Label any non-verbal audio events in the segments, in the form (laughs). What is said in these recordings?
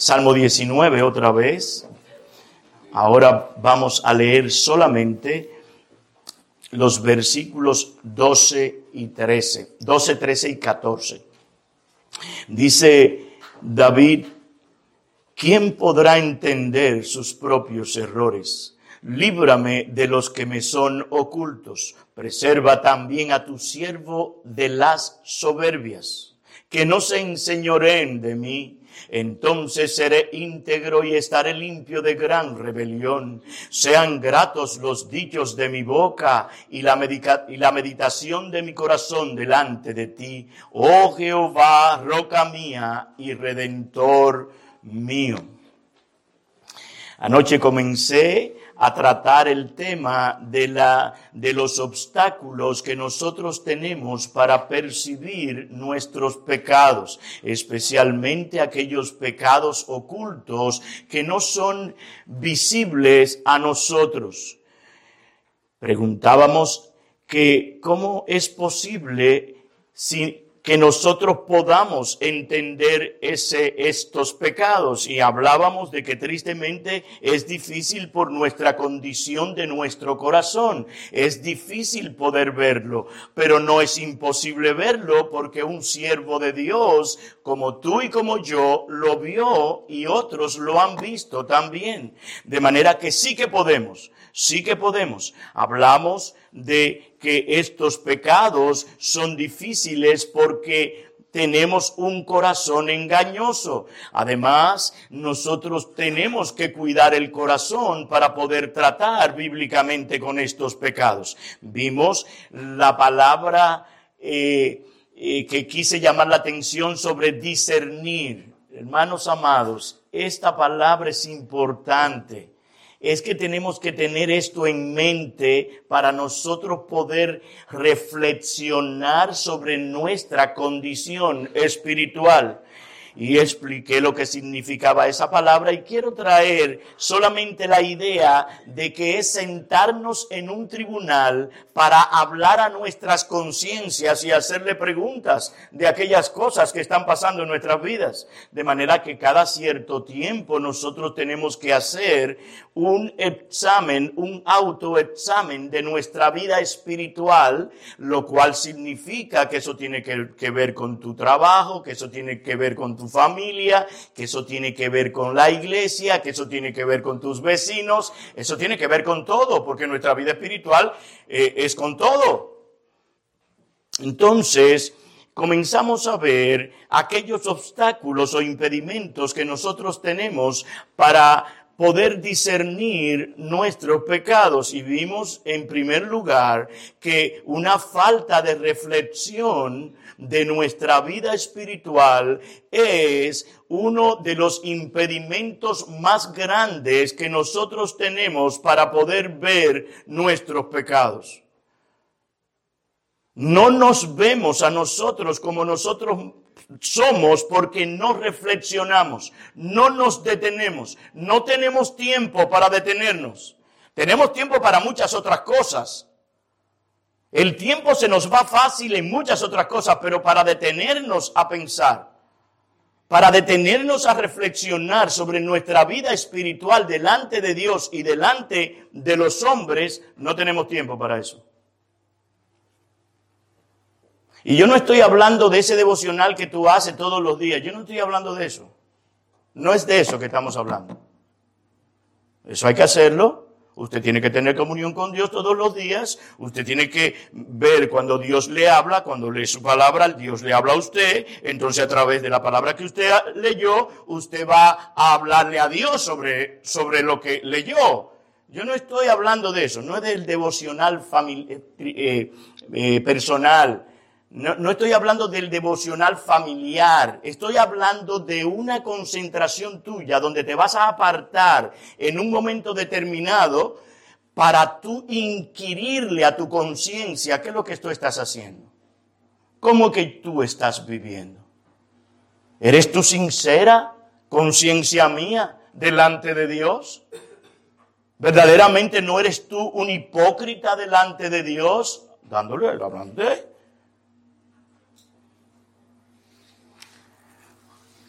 Salmo 19 otra vez. Ahora vamos a leer solamente los versículos 12 y 13, 12, 13 y 14. Dice David, ¿quién podrá entender sus propios errores? Líbrame de los que me son ocultos. Preserva también a tu siervo de las soberbias, que no se enseñoreen de mí entonces seré íntegro y estaré limpio de gran rebelión. Sean gratos los dichos de mi boca y la, y la meditación de mi corazón delante de ti, oh Jehová, roca mía y redentor mío. Anoche comencé a tratar el tema de, la, de los obstáculos que nosotros tenemos para percibir nuestros pecados, especialmente aquellos pecados ocultos que no son visibles a nosotros. Preguntábamos que cómo es posible si que nosotros podamos entender ese, estos pecados. Y hablábamos de que tristemente es difícil por nuestra condición de nuestro corazón. Es difícil poder verlo, pero no es imposible verlo porque un siervo de Dios, como tú y como yo, lo vio y otros lo han visto también. De manera que sí que podemos, sí que podemos. Hablamos de que estos pecados son difíciles porque tenemos un corazón engañoso. Además, nosotros tenemos que cuidar el corazón para poder tratar bíblicamente con estos pecados. Vimos la palabra eh, eh, que quise llamar la atención sobre discernir. Hermanos amados, esta palabra es importante es que tenemos que tener esto en mente para nosotros poder reflexionar sobre nuestra condición espiritual y expliqué lo que significaba esa palabra y quiero traer solamente la idea de que es sentarnos en un tribunal para hablar a nuestras conciencias y hacerle preguntas de aquellas cosas que están pasando en nuestras vidas. De manera que cada cierto tiempo nosotros tenemos que hacer un examen, un autoexamen de nuestra vida espiritual, lo cual significa que eso tiene que, ver con tu trabajo, que eso tiene que ver con tu familia, que eso tiene que ver con la iglesia, que eso tiene que ver con tus vecinos, eso tiene que ver con todo, porque nuestra vida espiritual eh, es con todo. Entonces, comenzamos a ver aquellos obstáculos o impedimentos que nosotros tenemos para poder discernir nuestros pecados. Y vimos en primer lugar que una falta de reflexión de nuestra vida espiritual es uno de los impedimentos más grandes que nosotros tenemos para poder ver nuestros pecados. No nos vemos a nosotros como nosotros somos porque no reflexionamos, no nos detenemos, no tenemos tiempo para detenernos. Tenemos tiempo para muchas otras cosas, el tiempo se nos va fácil en muchas otras cosas, pero para detenernos a pensar, para detenernos a reflexionar sobre nuestra vida espiritual delante de Dios y delante de los hombres, no tenemos tiempo para eso. Y yo no estoy hablando de ese devocional que tú haces todos los días, yo no estoy hablando de eso. No es de eso que estamos hablando. Eso hay que hacerlo, Usted tiene que tener comunión con Dios todos los días. Usted tiene que ver cuando Dios le habla, cuando lee su palabra, Dios le habla a usted. Entonces a través de la palabra que usted leyó, usted va a hablarle a Dios sobre, sobre lo que leyó. Yo no estoy hablando de eso, no es del devocional eh, eh, eh, personal. No, estoy hablando del devocional familiar, estoy hablando de una concentración tuya donde te vas a apartar en un momento determinado para tú inquirirle a tu conciencia qué es lo que tú estás haciendo, cómo que tú estás viviendo. ¿Eres tú sincera, conciencia mía, delante de Dios? ¿Verdaderamente no eres tú un hipócrita delante de Dios? Dándole el hablante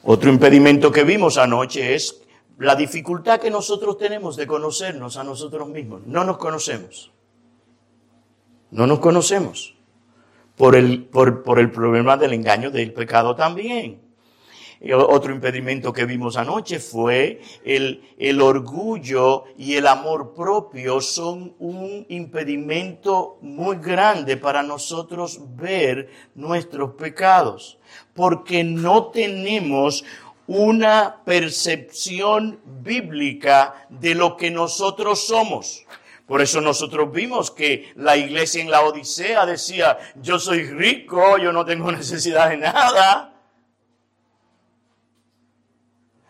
Otro impedimento que vimos anoche es la dificultad que nosotros tenemos de conocernos a nosotros mismos. No nos conocemos. No nos conocemos. Por el, por, por el problema del engaño del pecado también. Otro impedimento que vimos anoche fue el, el orgullo y el amor propio son un impedimento muy grande para nosotros ver nuestros pecados, porque no tenemos una percepción bíblica de lo que nosotros somos. Por eso nosotros vimos que la iglesia en la Odisea decía, yo soy rico, yo no tengo (laughs) necesidad de nada.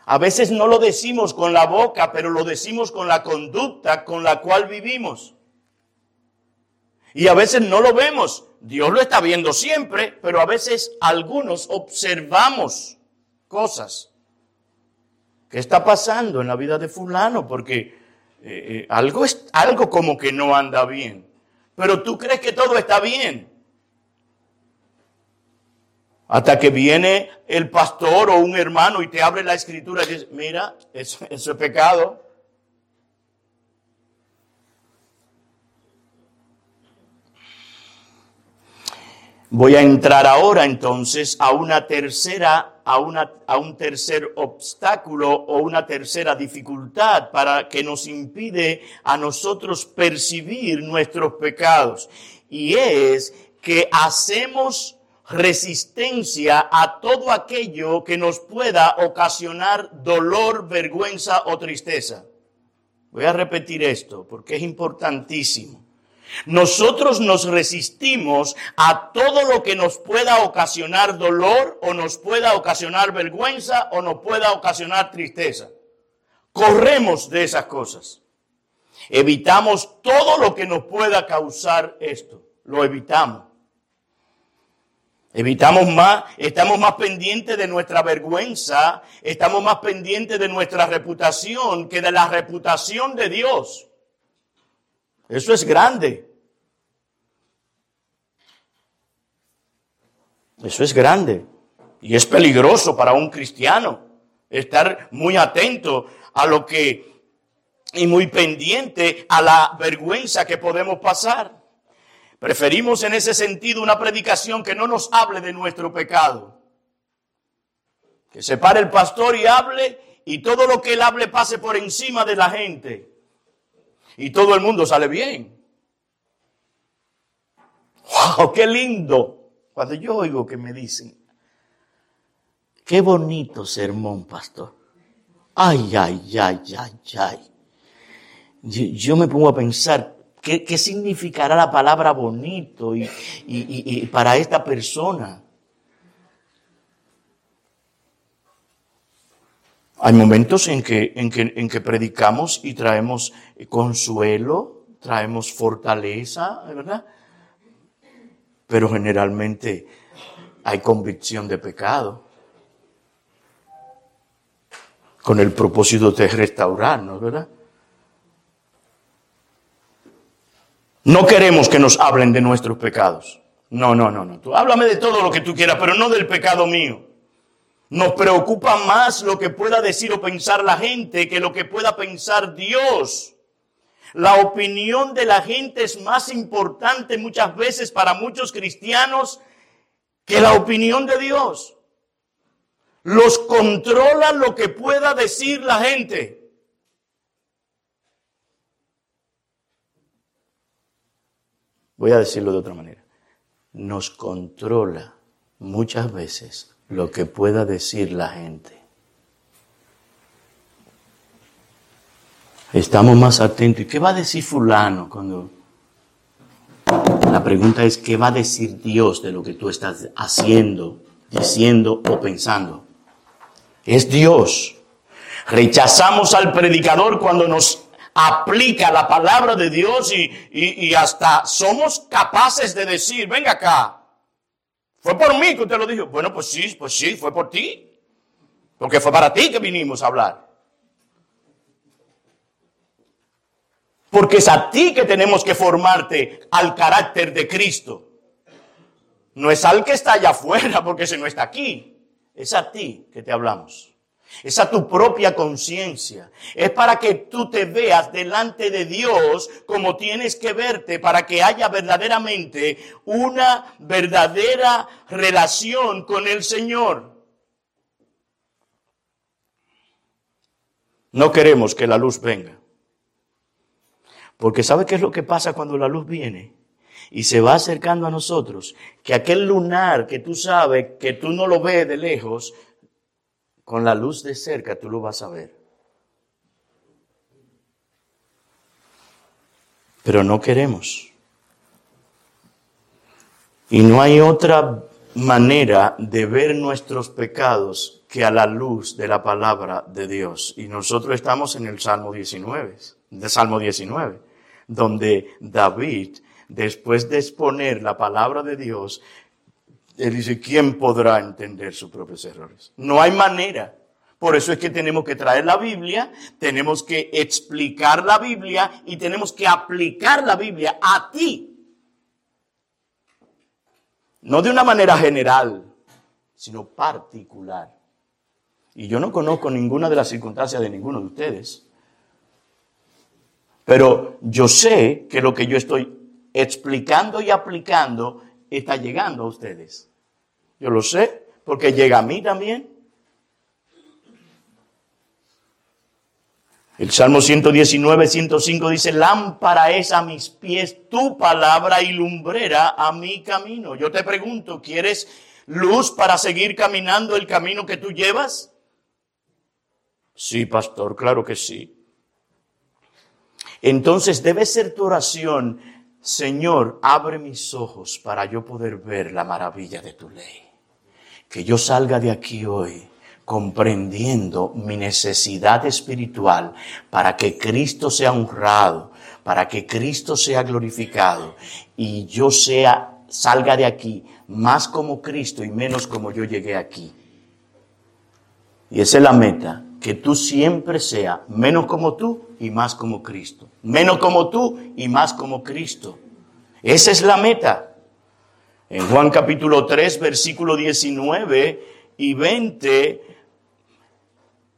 A veces no lo decimos con la boca, pero lo decimos con la conducta con la cual vivimos. Y a veces no lo vemos. Dios lo está viendo siempre, pero a veces algunos observamos cosas. ¿Qué está pasando en la vida de fulano? Porque eh, eh, algo, es, algo como que no anda bien. Pero tú crees que todo está bien. Hasta que viene el pastor o un hermano y te abre la escritura y dice, mira, eso, es pecado. Voy a entrar ahora entonces a una tercera, a, una, a un tercer obstáculo o una tercera dificultad para que nos impide a nosotros percibir nuestros pecados. Y es que hacemos resistencia a todo aquello que nos pueda ocasionar dolor, vergüenza o tristeza. Voy a repetir esto porque es importantísimo. Nosotros nos resistimos a todo lo que nos pueda ocasionar dolor o nos pueda ocasionar vergüenza o nos pueda ocasionar tristeza. Corremos de esas cosas. Evitamos todo lo que nos pueda causar esto. Lo evitamos. Evitamos más, estamos más pendientes de nuestra vergüenza, estamos más pendientes de nuestra reputación que de la reputación de Dios. Eso es grande. Eso es grande. Y es peligroso para un cristiano estar muy atento a lo que y muy pendiente a la vergüenza que podemos pasar. Preferimos en ese sentido una predicación que no nos hable de nuestro pecado. Que se pare el pastor y hable y todo lo que él hable pase por encima de la gente. Y todo el mundo sale bien. ¡Wow! ¡Qué lindo! Cuando yo oigo que me dicen, qué bonito sermón, pastor. Ay, ay, ay, ay, ay. yo me pongo a pensar, ¿Qué, significará la palabra bonito y, para esta persona? Hay momentos en que, en, que, en que predicamos y traemos consuelo, traemos fortaleza, ¿verdad? Pero generalmente hay convicción de pecado con el propósito de restaurarnos, ¿verdad? No queremos que nos hablen de nuestros pecados. No, no, no, no. Tú háblame de todo lo que tú quieras, pero no del pecado mío. Nos preocupa más lo que pueda decir o pensar la gente que lo que pueda pensar Dios. La opinión de la gente es más importante muchas veces para muchos cristianos que la opinión de Dios. Los controla lo que pueda decir la gente. Voy a decirlo de otra manera. Nos controla muchas veces lo que pueda decir la gente. Estamos más atentos. ¿Y qué va a decir fulano cuando... La pregunta es, ¿qué va a decir Dios de lo que tú estás haciendo, diciendo o pensando? Es Dios. Rechazamos al predicador cuando nos aplica la palabra de Dios y, hasta somos capaces de decir, venga acá, fue por mí que usted lo dijo. Bueno, pues sí, pues sí, fue por ti. Porque fue para ti que vinimos a hablar. Porque es a ti que tenemos que formarte al carácter de Cristo. No es al que está allá afuera porque se no está aquí. Es a ti que te hablamos. Es a tu propia conciencia. Es para que tú te veas delante de Dios como tienes que verte, para que haya verdaderamente una verdadera relación con el Señor. No queremos que la luz venga. Porque ¿sabe qué es lo que pasa cuando la luz viene? Y se va acercando a nosotros, que aquel lunar que tú sabes, que tú no lo ves de lejos, con la luz de cerca tú lo vas a ver. Pero no queremos. Y no hay otra manera de ver nuestros pecados que a la luz de la palabra de Dios. Y nosotros estamos en el Salmo 19, de Salmo 19, donde David, después de exponer la palabra de Dios, él dice, ¿quién podrá entender sus propios errores? No hay manera. Por eso es que tenemos que traer la Biblia, tenemos que explicar la Biblia y tenemos que aplicar la Biblia a ti. No de una manera general, sino particular. Y yo no conozco ninguna de las circunstancias de ninguno de ustedes. Pero yo sé que lo que yo estoy explicando y aplicando está llegando a ustedes. Yo lo sé, porque llega a mí también. El Salmo 119, 105 dice, lámpara es a mis pies tu palabra y lumbrera a mi camino. Yo te pregunto, ¿quieres luz para seguir caminando el camino que tú llevas? Sí, pastor, claro que sí. Entonces debe ser tu oración, Señor, abre mis ojos para yo poder ver la maravilla de tu ley. Que yo salga de aquí hoy comprendiendo mi necesidad espiritual para que Cristo sea honrado, para que Cristo sea glorificado y yo sea salga de aquí más como Cristo y menos como yo llegué aquí. Y esa es la meta, que tú siempre seas menos como tú y más como Cristo. Menos como tú y más como Cristo. Esa es la meta. En Juan capítulo 3, versículo 19 y 20,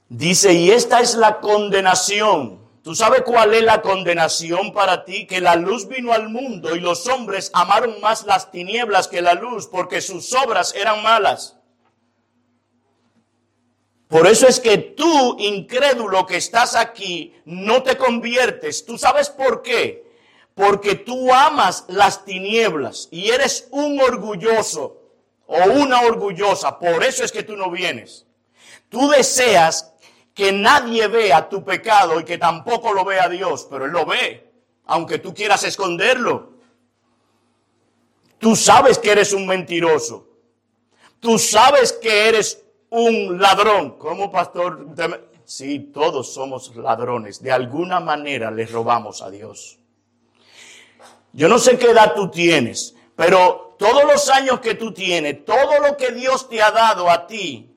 dice, y esta es la condenación. ¿Tú sabes cuál es la condenación para ti? Que la luz vino al mundo y los hombres amaron más las tinieblas que la luz porque sus obras eran malas. Por eso es que tú, incrédulo que estás aquí, no te conviertes. ¿Tú sabes por qué? Porque tú amas las tinieblas y eres un orgulloso o una orgullosa. Por eso es que tú no vienes. Tú deseas que nadie vea tu pecado y que tampoco lo vea Dios, pero Él lo ve, aunque tú quieras esconderlo. Tú sabes que eres un mentiroso. Tú sabes que eres un ladrón. ¿Cómo, pastor? Sí, todos somos ladrones. De alguna manera le robamos a Dios. Yo no sé qué edad tú tienes, pero todos los años que tú tienes, todo lo que Dios te ha dado a ti,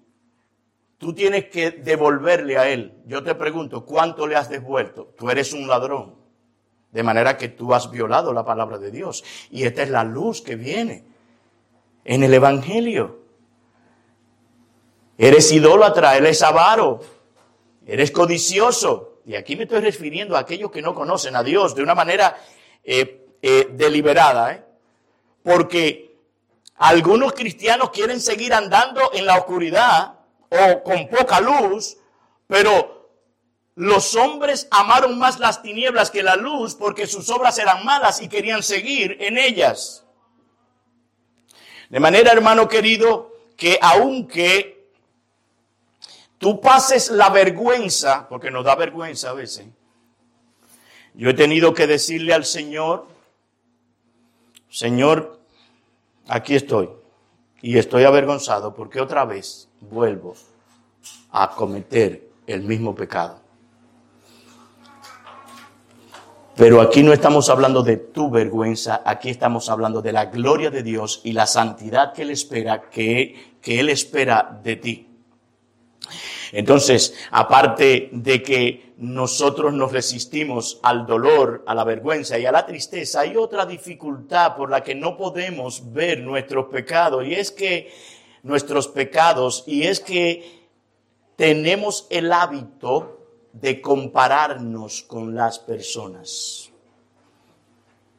tú tienes que devolverle a Él. Yo te pregunto, ¿cuánto le has devuelto? Tú eres un ladrón. De manera que tú has violado la palabra de Dios. Y esta es la luz que viene en el Evangelio. Eres idólatra, eres avaro, eres codicioso. Y aquí me estoy refiriendo a aquellos que no conocen a Dios de una manera eh, eh, deliberada. ¿eh? Porque algunos cristianos quieren seguir andando en la oscuridad o con poca luz, pero los hombres amaron más las tinieblas que la luz porque sus obras eran malas y querían seguir en ellas. De manera, hermano querido, que aunque tú pases la vergüenza, porque nos da vergüenza a veces. Yo he tenido que decirle al Señor, Señor, aquí estoy. Y estoy avergonzado porque otra vez vuelvo a cometer el mismo pecado. Pero aquí no estamos hablando de tu vergüenza, aquí estamos hablando de la gloria de Dios y la santidad que Él espera, que, que Él espera de ti. Entonces, aparte de que nosotros nos resistimos al dolor, a la vergüenza y a la tristeza, hay otra dificultad por la que no podemos ver nuestros pecados y es que nuestros pecados y es que tenemos el hábito de compararnos con las personas.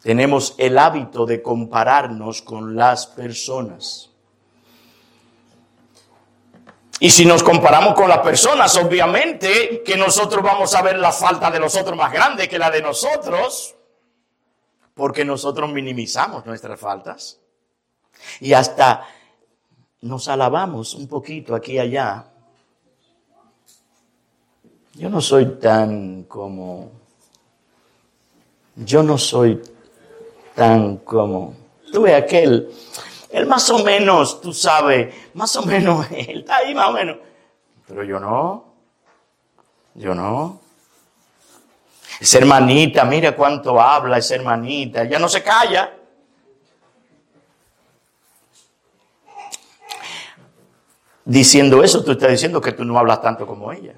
Tenemos el hábito de compararnos con las personas. Y si nos comparamos con las personas, obviamente que nosotros vamos a ver la falta de los otros más grande que la de nosotros, porque nosotros minimizamos nuestras faltas. Y hasta nos alabamos un poquito aquí y allá. Yo no soy tan como... Yo no soy tan como... Tuve aquel él más o menos, tú sabes, más o menos, (laughs) él está ahí más o menos. Pero yo no. Yo no. Esa hermanita, mira cuánto habla esa hermanita. Ella no se calla. Diciendo eso, tú estás diciendo que tú no hablas tanto como ella.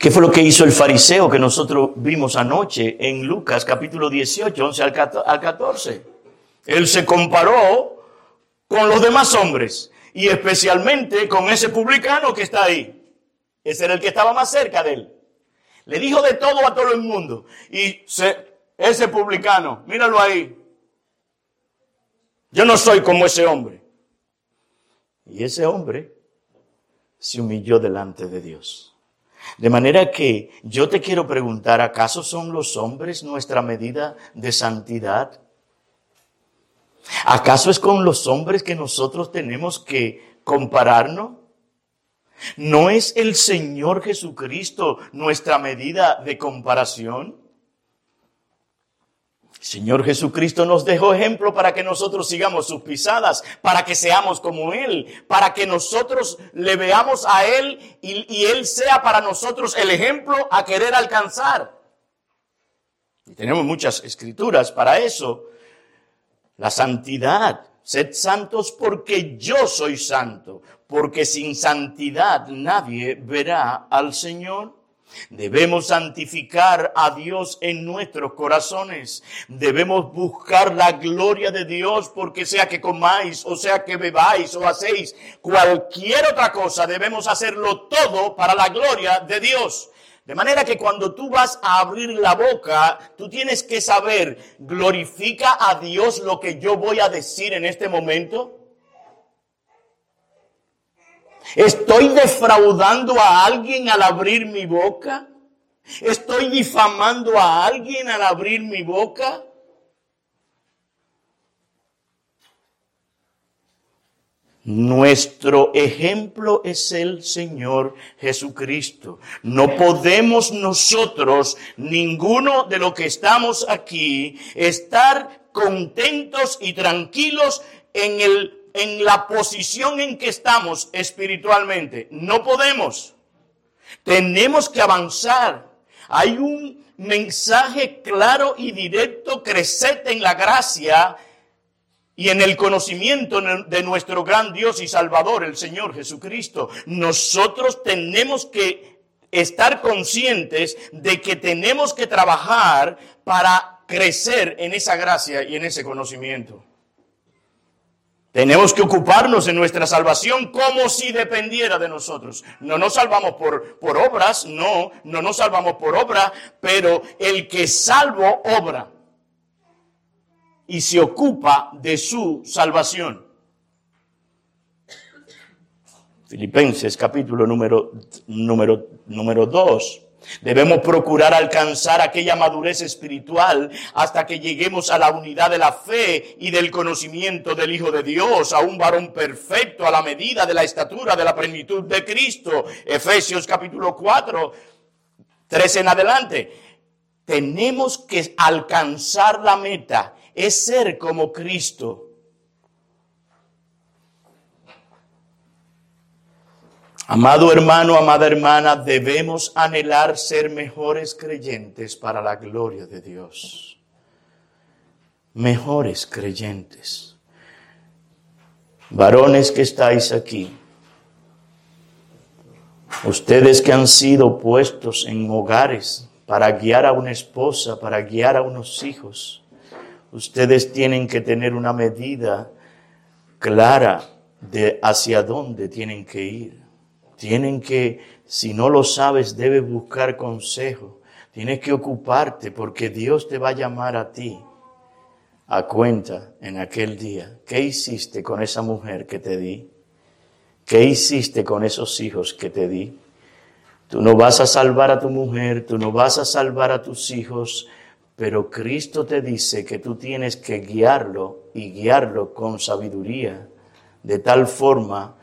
¿Qué fue lo que hizo el fariseo que nosotros vimos anoche en Lucas capítulo 18, 11 al 14? Él se comparó con los demás hombres y especialmente con ese publicano que está ahí. Ese era el que estaba más cerca de él. Le dijo de todo a todo el mundo. Y ese publicano, míralo ahí. Yo no soy como ese hombre. Y ese hombre se humilló delante de Dios. De manera que yo te quiero preguntar, ¿acaso son los hombres nuestra medida de santidad? ¿Acaso es con los hombres que nosotros tenemos que compararnos? ¿No es el Señor Jesucristo nuestra medida de comparación? Señor Jesucristo nos dejó ejemplo para que nosotros sigamos sus pisadas, para que seamos como Él, para que nosotros le veamos a Él y, Él sea para nosotros el ejemplo a querer alcanzar. Y tenemos muchas escrituras para eso. La santidad. Sed santos porque yo soy santo, porque sin santidad nadie verá al Señor. Debemos santificar a Dios en nuestros corazones. Debemos buscar la gloria de Dios porque sea que comáis o sea que bebáis o hacéis cualquier otra cosa, debemos hacerlo todo para la gloria de Dios. De manera que cuando tú vas a abrir la boca, tú tienes que saber, glorifica a Dios lo que yo voy a decir en este momento. ¿Estoy defraudando a alguien al abrir mi boca? ¿Estoy difamando a alguien al abrir mi boca? Nuestro ejemplo es el Señor Jesucristo. No podemos nosotros, ninguno de los que estamos aquí, estar contentos y tranquilos en el en la posición en que estamos espiritualmente. No podemos. Tenemos que avanzar. Hay un mensaje claro y directo, crecete en la gracia y en el conocimiento de nuestro gran Dios y Salvador, el Señor Jesucristo. Nosotros tenemos que estar conscientes de que tenemos que trabajar para crecer en esa gracia y en ese conocimiento. Tenemos que ocuparnos de nuestra salvación como si dependiera de nosotros. No nos salvamos por, por obras, no, no nos salvamos por obra, pero el que salvo obra y se ocupa de su salvación. Filipenses capítulo número, número, número 2 Debemos procurar alcanzar aquella madurez espiritual hasta que lleguemos a la unidad de la fe y del conocimiento del Hijo de Dios, a un varón perfecto a la medida de la estatura de la plenitud de Cristo. Efesios capítulo 4, 13 en adelante. Tenemos que alcanzar la meta, es ser como Cristo. Amado hermano, amada hermana, debemos anhelar ser mejores creyentes para la gloria de Dios. Mejores creyentes. Varones que estáis aquí, ustedes que han sido puestos en hogares para guiar a una esposa, para guiar a unos hijos, ustedes tienen que tener una medida clara de hacia dónde tienen que ir. Tienen que, si no lo sabes, debes buscar consejo. Tienes que ocuparte porque Dios te va a llamar a ti a cuenta en aquel día. ¿Qué hiciste con esa mujer que te di? ¿Qué hiciste con esos hijos que te di? Tú no vas a salvar a tu mujer, tú no vas a salvar a tus hijos, pero Cristo te dice que tú tienes que guiarlo y guiarlo con sabiduría, de tal forma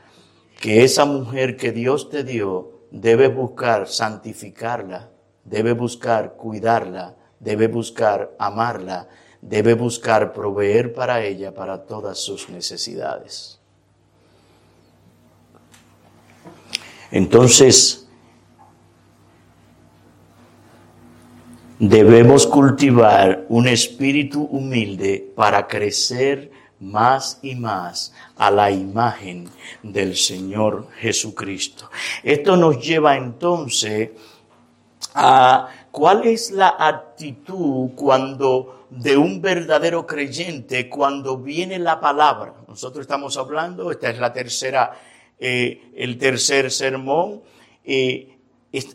que esa mujer que Dios te dio debe buscar santificarla, debe buscar cuidarla, debe buscar amarla, debe buscar proveer para ella para todas sus necesidades. Entonces, Debemos cultivar un espíritu humilde para crecer más y más a la imagen del Señor Jesucristo. Esto nos lleva entonces a cuál es la actitud cuando de un verdadero creyente cuando viene la palabra. Nosotros estamos hablando, esta es la tercera, eh, el tercer sermón. Eh,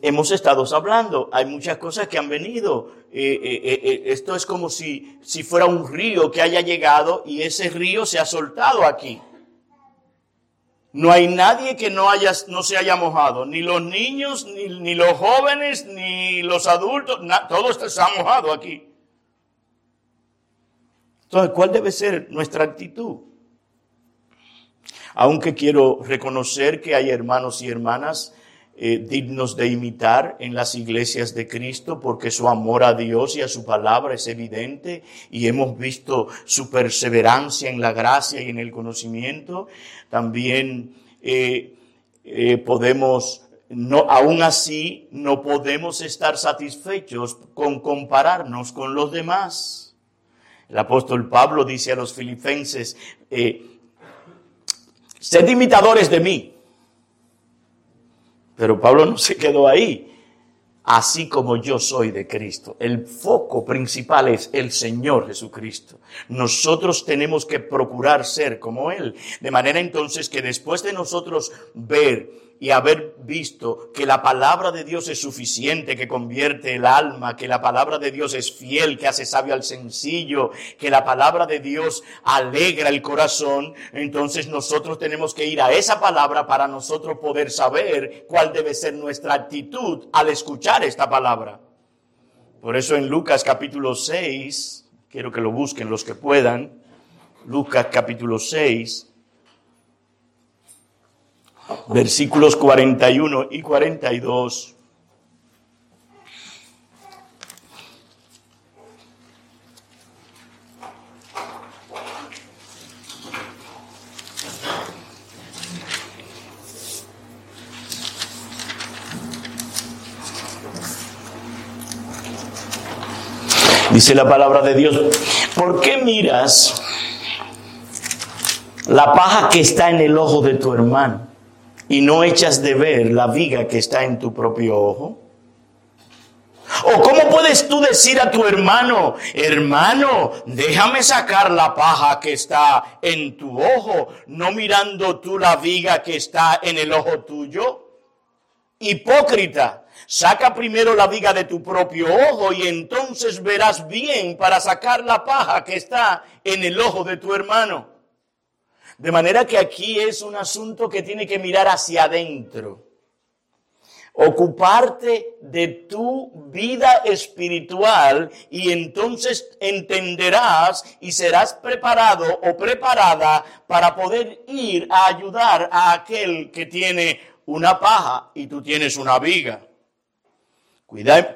hemos estado hablando, hay muchas cosas que han venido. Eh, eh, eh, esto es como si, si fuera un río que haya llegado y ese río se ha soltado aquí. No hay nadie que no, haya, no se haya mojado, ni los niños, ni, los jóvenes, ni los adultos, todos se han mojado aquí. Entonces, ¿cuál debe ser nuestra actitud? Aunque quiero reconocer que hay hermanos y hermanas eh, dignos de imitar en las iglesias de Cristo porque su amor a Dios y a su palabra es evidente y hemos visto su perseverancia en la gracia y en el conocimiento. También eh, eh, podemos, no, aún así, no podemos estar satisfechos con compararnos con los demás. El apóstol Pablo dice a los filipenses, sed imitadores de mí pero Pablo no se quedó ahí. Así como yo soy de Cristo. El foco principal es el Señor Jesucristo. Nosotros tenemos que procurar ser como Él. De manera entonces que después de nosotros ver y haber visto que la palabra de Dios es suficiente, que convierte el alma, que la palabra de Dios es fiel, que hace sabio al sencillo, que la palabra de Dios alegra el corazón, entonces nosotros tenemos que ir a esa palabra para nosotros poder saber cuál debe ser nuestra actitud al escuchar esta palabra. Por eso en Lucas capítulo 6, quiero que lo busquen los que puedan, Lucas capítulo 6, versículos 41 y 42. Dice la palabra de Dios, ¿por qué miras la paja que está en el ojo de tu hermano y no echas de ver la viga que está en tu propio ojo? ¿O cómo puedes tú decir a tu hermano, hermano, déjame sacar la paja que está en tu ojo, no mirando tú la viga que está en el ojo tuyo? Hipócrita, saca primero la viga de tu propio ojo y entonces verás bien para sacar la paja que está en el ojo de tu hermano. De manera que aquí es un asunto que tiene que mirar hacia adentro. Ocuparte de tu vida espiritual y entonces entenderás y serás preparado o preparada para poder ir a ayudar a aquel que tiene una paja y tú tienes una viga.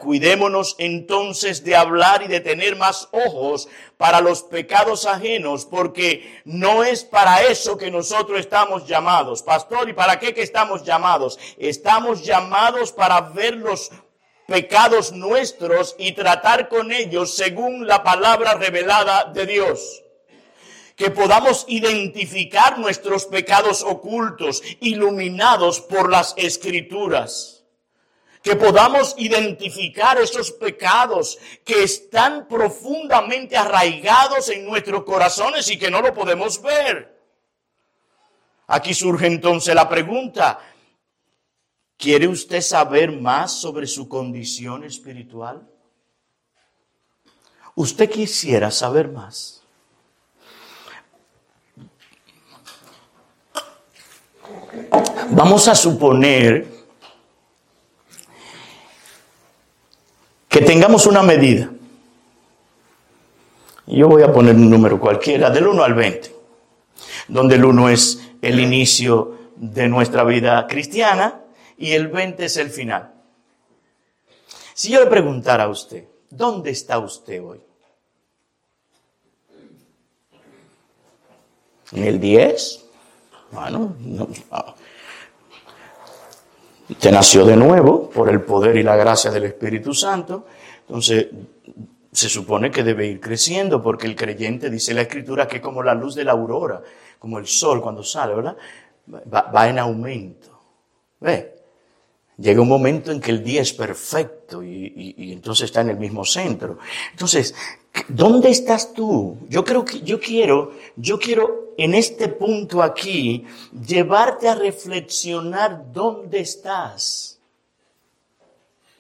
Cuidémonos entonces de hablar y de tener más ojos para los pecados ajenos, porque no es para eso que nosotros estamos llamados. Pastor, ¿y para qué que estamos llamados? Estamos llamados para ver los pecados nuestros y tratar con ellos según la palabra revelada de Dios que podamos identificar nuestros pecados ocultos, iluminados por las escrituras que podamos identificar esos pecados que están profundamente arraigados en nuestros corazones y que no lo podemos ver. Aquí surge entonces la pregunta, ¿quiere usted saber más sobre su condición espiritual? ¿Usted quisiera saber más? Vamos a suponer que tengamos una medida. Yo voy a poner un número cualquiera, del 1 al 20, donde el 1 es el inicio de nuestra vida cristiana y el 20 es el final. Si yo le preguntara a usted, ¿dónde está usted hoy? ¿En el 10? Bueno, no, Usted nació de nuevo por el poder y la gracia del Espíritu Santo. Entonces, se supone que debe ir creciendo porque el creyente, dice la Escritura, que como la luz de la aurora, como el sol cuando sale, ¿verdad? Va, en aumento. ¿Ve? Llega un momento en que el día es perfecto y, y, entonces está en el mismo centro. Entonces, ¿dónde estás tú? Yo creo que, yo quiero, yo quiero en este punto aquí, llevarte a reflexionar dónde estás.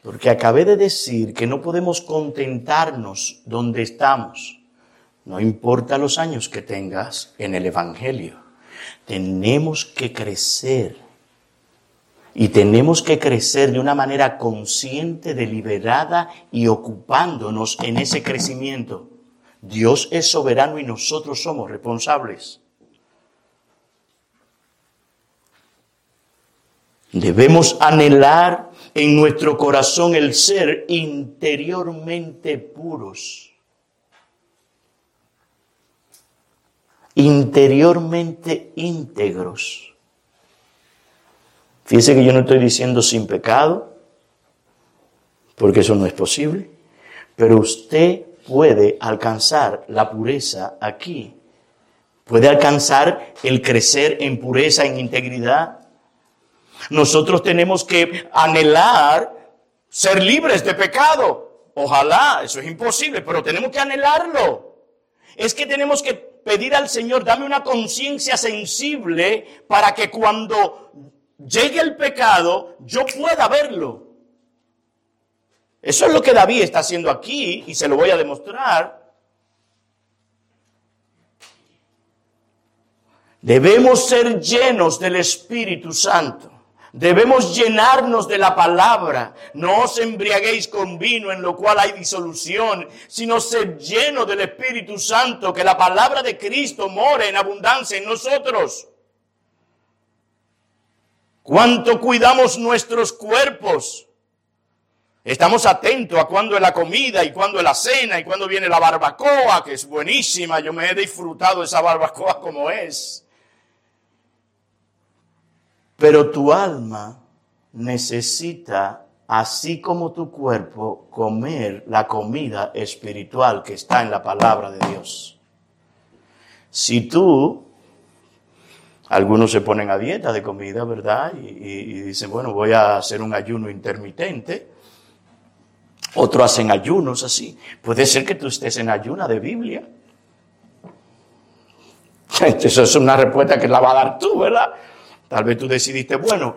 Porque acabé de decir que no podemos contentarnos donde estamos. No importa los años que tengas en el Evangelio. Tenemos que crecer. Y tenemos que crecer de una manera consciente, deliberada y ocupándonos en ese crecimiento. Dios es soberano y nosotros somos responsables. Debemos anhelar en nuestro corazón el ser interiormente puros. Interiormente íntegros. Fíjese que yo no estoy diciendo sin pecado, porque eso no es posible, pero usted puede alcanzar la pureza aquí. Puede alcanzar el crecer en pureza, en integridad, nosotros tenemos que anhelar ser libres de pecado. Ojalá, eso es imposible, pero tenemos que anhelarlo. Es que tenemos que pedir al Señor, dame una conciencia sensible para que cuando llegue el pecado yo pueda verlo. Eso es lo que David está haciendo aquí y se lo voy a demostrar. Debemos ser llenos del Espíritu Santo. Debemos llenarnos de la palabra. No os embriaguéis con vino en lo cual hay disolución, sino ser lleno del Espíritu Santo, que la palabra de Cristo more en abundancia en nosotros. ¿Cuánto cuidamos nuestros cuerpos? Estamos atentos a cuándo es la comida y cuándo es la cena y cuándo viene la barbacoa, que es buenísima. Yo me he disfrutado esa barbacoa como es. Pero tu alma necesita, así como tu cuerpo, comer la comida espiritual que está en la palabra de Dios. Si tú, algunos se ponen a dieta de comida, ¿verdad? Y, dicen, bueno, voy a hacer un ayuno intermitente. Otros hacen ayunos así. Puede ser que tú estés en ayuna de Biblia. (laughs) Eso es una respuesta que la va a dar tú, ¿verdad? Tal vez tú decidiste, bueno,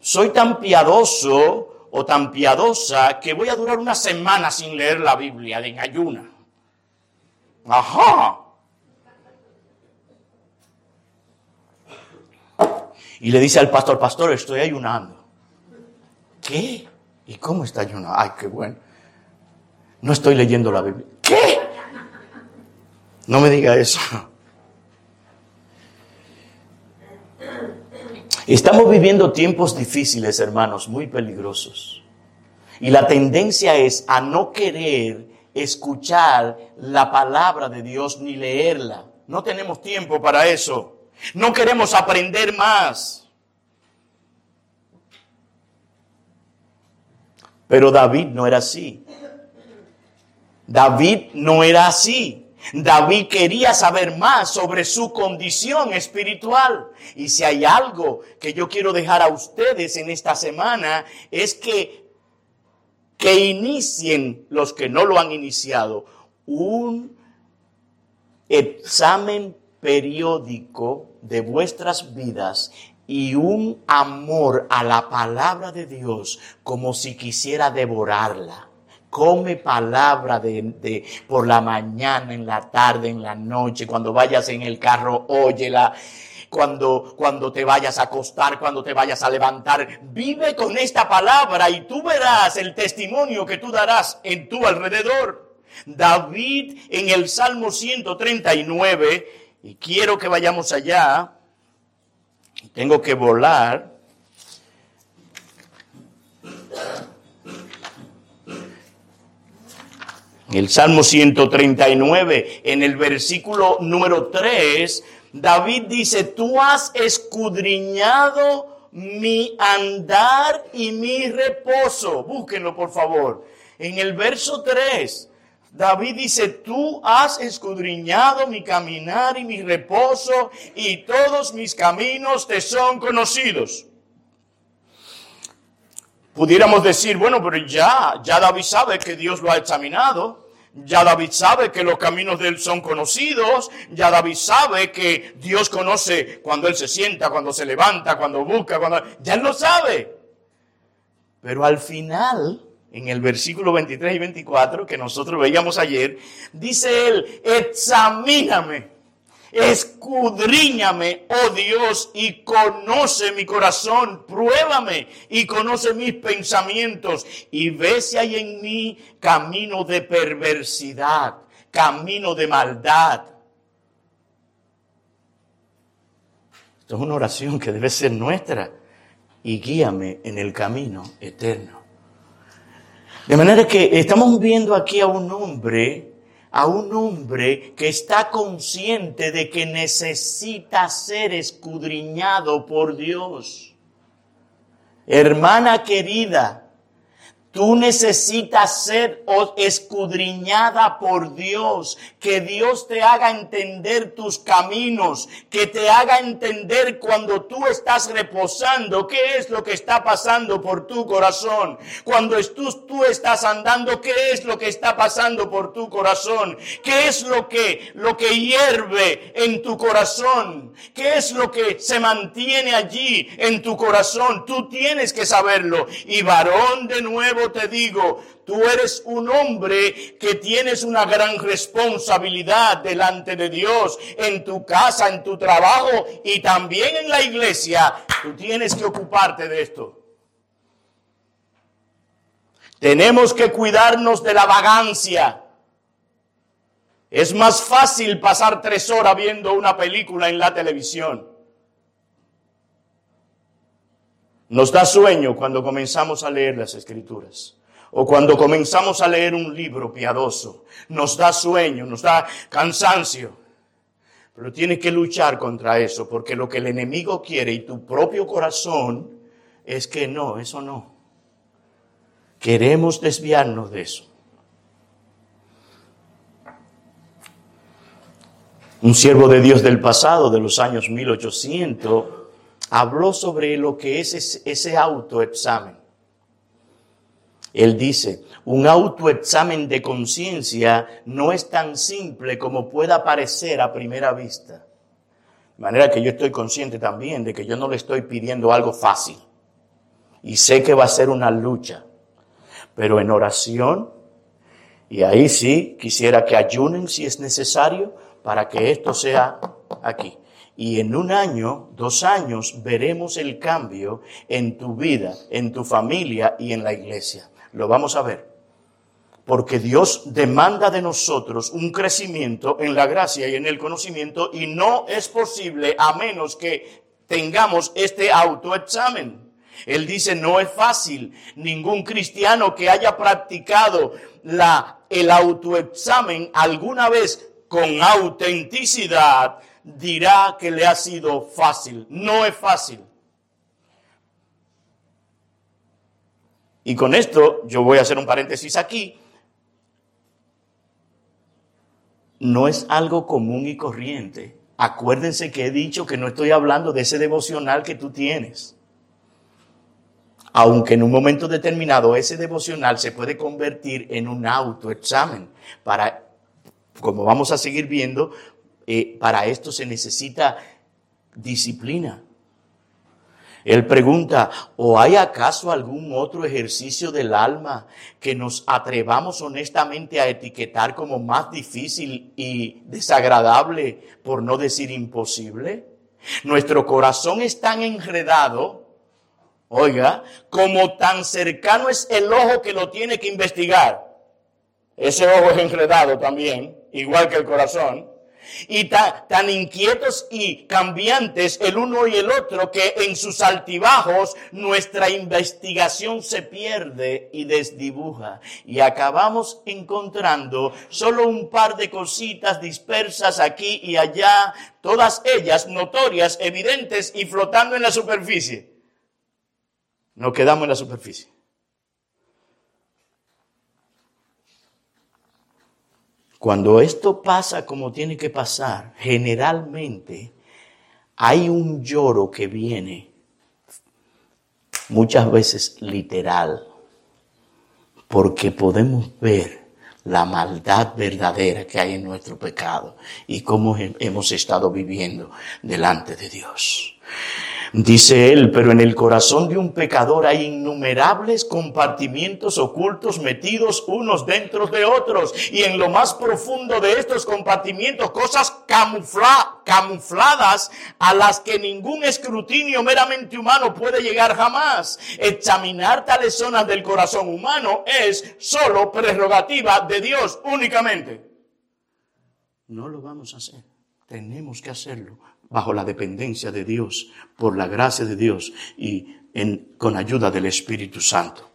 soy tan piadoso o tan piadosa que voy a durar una semana sin leer la Biblia en ayuna. Ajá. Y le dice al pastor, pastor, estoy ayunando. ¿Qué? ¿Y cómo está ayunando? Ay, qué bueno. No estoy leyendo la Biblia. ¿Qué? No me diga eso. Estamos viviendo tiempos difíciles, hermanos, muy peligrosos. Y la tendencia es a no querer escuchar la palabra de Dios ni leerla. No tenemos tiempo para eso. No queremos aprender más. Pero David no era así. David no era así. David quería saber más sobre su condición espiritual. Y si hay algo que yo quiero dejar a ustedes en esta semana es que, que inicien los que no lo han iniciado un examen periódico de vuestras vidas y un amor a la palabra de Dios como si quisiera devorarla. Come palabra de, por la mañana, en la tarde, en la noche, cuando vayas en el carro, óyela. Cuando, cuando te vayas a acostar, cuando te vayas a levantar, vive con esta palabra y tú verás el testimonio que tú darás en tu alrededor. David en el Salmo 139, y quiero que vayamos allá, tengo que volar. El Salmo 139, en el versículo número 3, David dice, tú has escudriñado mi andar y mi reposo. Búsquenlo, por favor. En el verso 3, David dice, tú has escudriñado mi caminar y mi reposo y todos mis caminos te son conocidos. Pudiéramos decir, bueno, pero ya, ya David sabe que Dios lo ha examinado. Ya David sabe que los caminos de él son conocidos. Ya David sabe que Dios conoce cuando él se sienta, cuando se levanta, cuando busca, cuando... Ya él lo sabe. Pero al final, en el versículo 23 y 24 que nosotros veíamos ayer, dice él, examíname, escudriñame, oh Dios, y conoce mi corazón, pruébame y conoce mis pensamientos y ve si hay en mí camino de perversidad, camino de maldad. Esto es una oración que debe ser nuestra y guíame en el camino eterno. De manera que estamos viendo aquí a un hombre, a un hombre que está consciente de que necesita ser escudriñado por Dios. Hermana querida, Tú necesitas ser escudriñada por Dios, que Dios te haga entender tus caminos, que te haga entender cuando tú estás reposando, qué es lo que está pasando por tu corazón. Cuando tú, tú estás andando, qué es lo que está pasando por tu corazón. ¿Qué es lo que, lo que hierve en tu corazón? ¿Qué es lo que se mantiene allí en tu corazón? Tú tienes que saberlo. Y varón de nuevo te digo, tú eres un hombre que tienes una gran responsabilidad delante de Dios, en tu casa, en tu trabajo y también en la iglesia. Tú tienes que ocuparte de esto. Tenemos que cuidarnos de la vagancia. Es más fácil pasar tres horas viendo una película en la televisión. Nos da sueño cuando comenzamos a leer las escrituras o cuando comenzamos a leer un libro piadoso. Nos da sueño, nos da cansancio. Pero tienes que luchar contra eso porque lo que el enemigo quiere y tu propio corazón es que no, eso no. Queremos desviarnos de eso. Un siervo de Dios del pasado, de los años 1800, habló sobre lo que es ese autoexamen. Él dice, un autoexamen de conciencia no es tan simple como pueda parecer a primera vista. De manera que yo estoy consciente también de que yo no le estoy pidiendo algo fácil. Y sé que va a ser una lucha. Pero en oración, y ahí sí quisiera que ayunen si es necesario para que esto sea aquí. Y en un año, dos años, veremos el cambio en tu vida, en tu familia y en la iglesia. Lo vamos a ver. Porque Dios demanda de nosotros un crecimiento en la gracia y en el conocimiento y no es posible a menos que tengamos este autoexamen. Él dice, no es fácil. Ningún cristiano que haya practicado la, el autoexamen alguna vez con autenticidad dirá que le ha sido fácil. No es fácil. Y con esto yo voy a hacer un paréntesis aquí. no es algo común y corriente. Acuérdense que he dicho que no estoy hablando de ese devocional que tú tienes. Aunque en un momento determinado ese devocional se puede convertir en un autoexamen. Para, como vamos a seguir viendo, eh, para esto se necesita disciplina. Él pregunta, ¿o hay acaso algún otro ejercicio del alma que nos atrevamos honestamente a etiquetar como más difícil y desagradable, por no decir imposible? Nuestro corazón es tan enredado, oiga, como tan cercano es el ojo que lo tiene que investigar. Ese ojo es enredado también, igual que el corazón y tan, inquietos y cambiantes el uno y el otro que en sus altibajos nuestra investigación se pierde y desdibuja y acabamos encontrando solo un par de cositas dispersas aquí y allá, todas ellas notorias, evidentes y flotando en la superficie. Nos quedamos en la superficie. Cuando esto pasa como tiene que pasar, generalmente hay un lloro que viene, muchas veces literal, porque podemos ver la maldad verdadera que hay en nuestro pecado y cómo hemos estado viviendo delante de Dios. Dice él, pero en el corazón de un pecador hay innumerables compartimientos ocultos metidos unos dentro de otros. Y en lo más profundo de estos compartimientos, cosas camufladas a las que ningún escrutinio meramente humano puede llegar jamás. Examinar tales zonas del corazón humano es solo prerrogativa de Dios únicamente. No lo vamos a hacer. Tenemos que hacerlo bajo la dependencia de Dios, por la gracia de Dios y con ayuda del Espíritu Santo.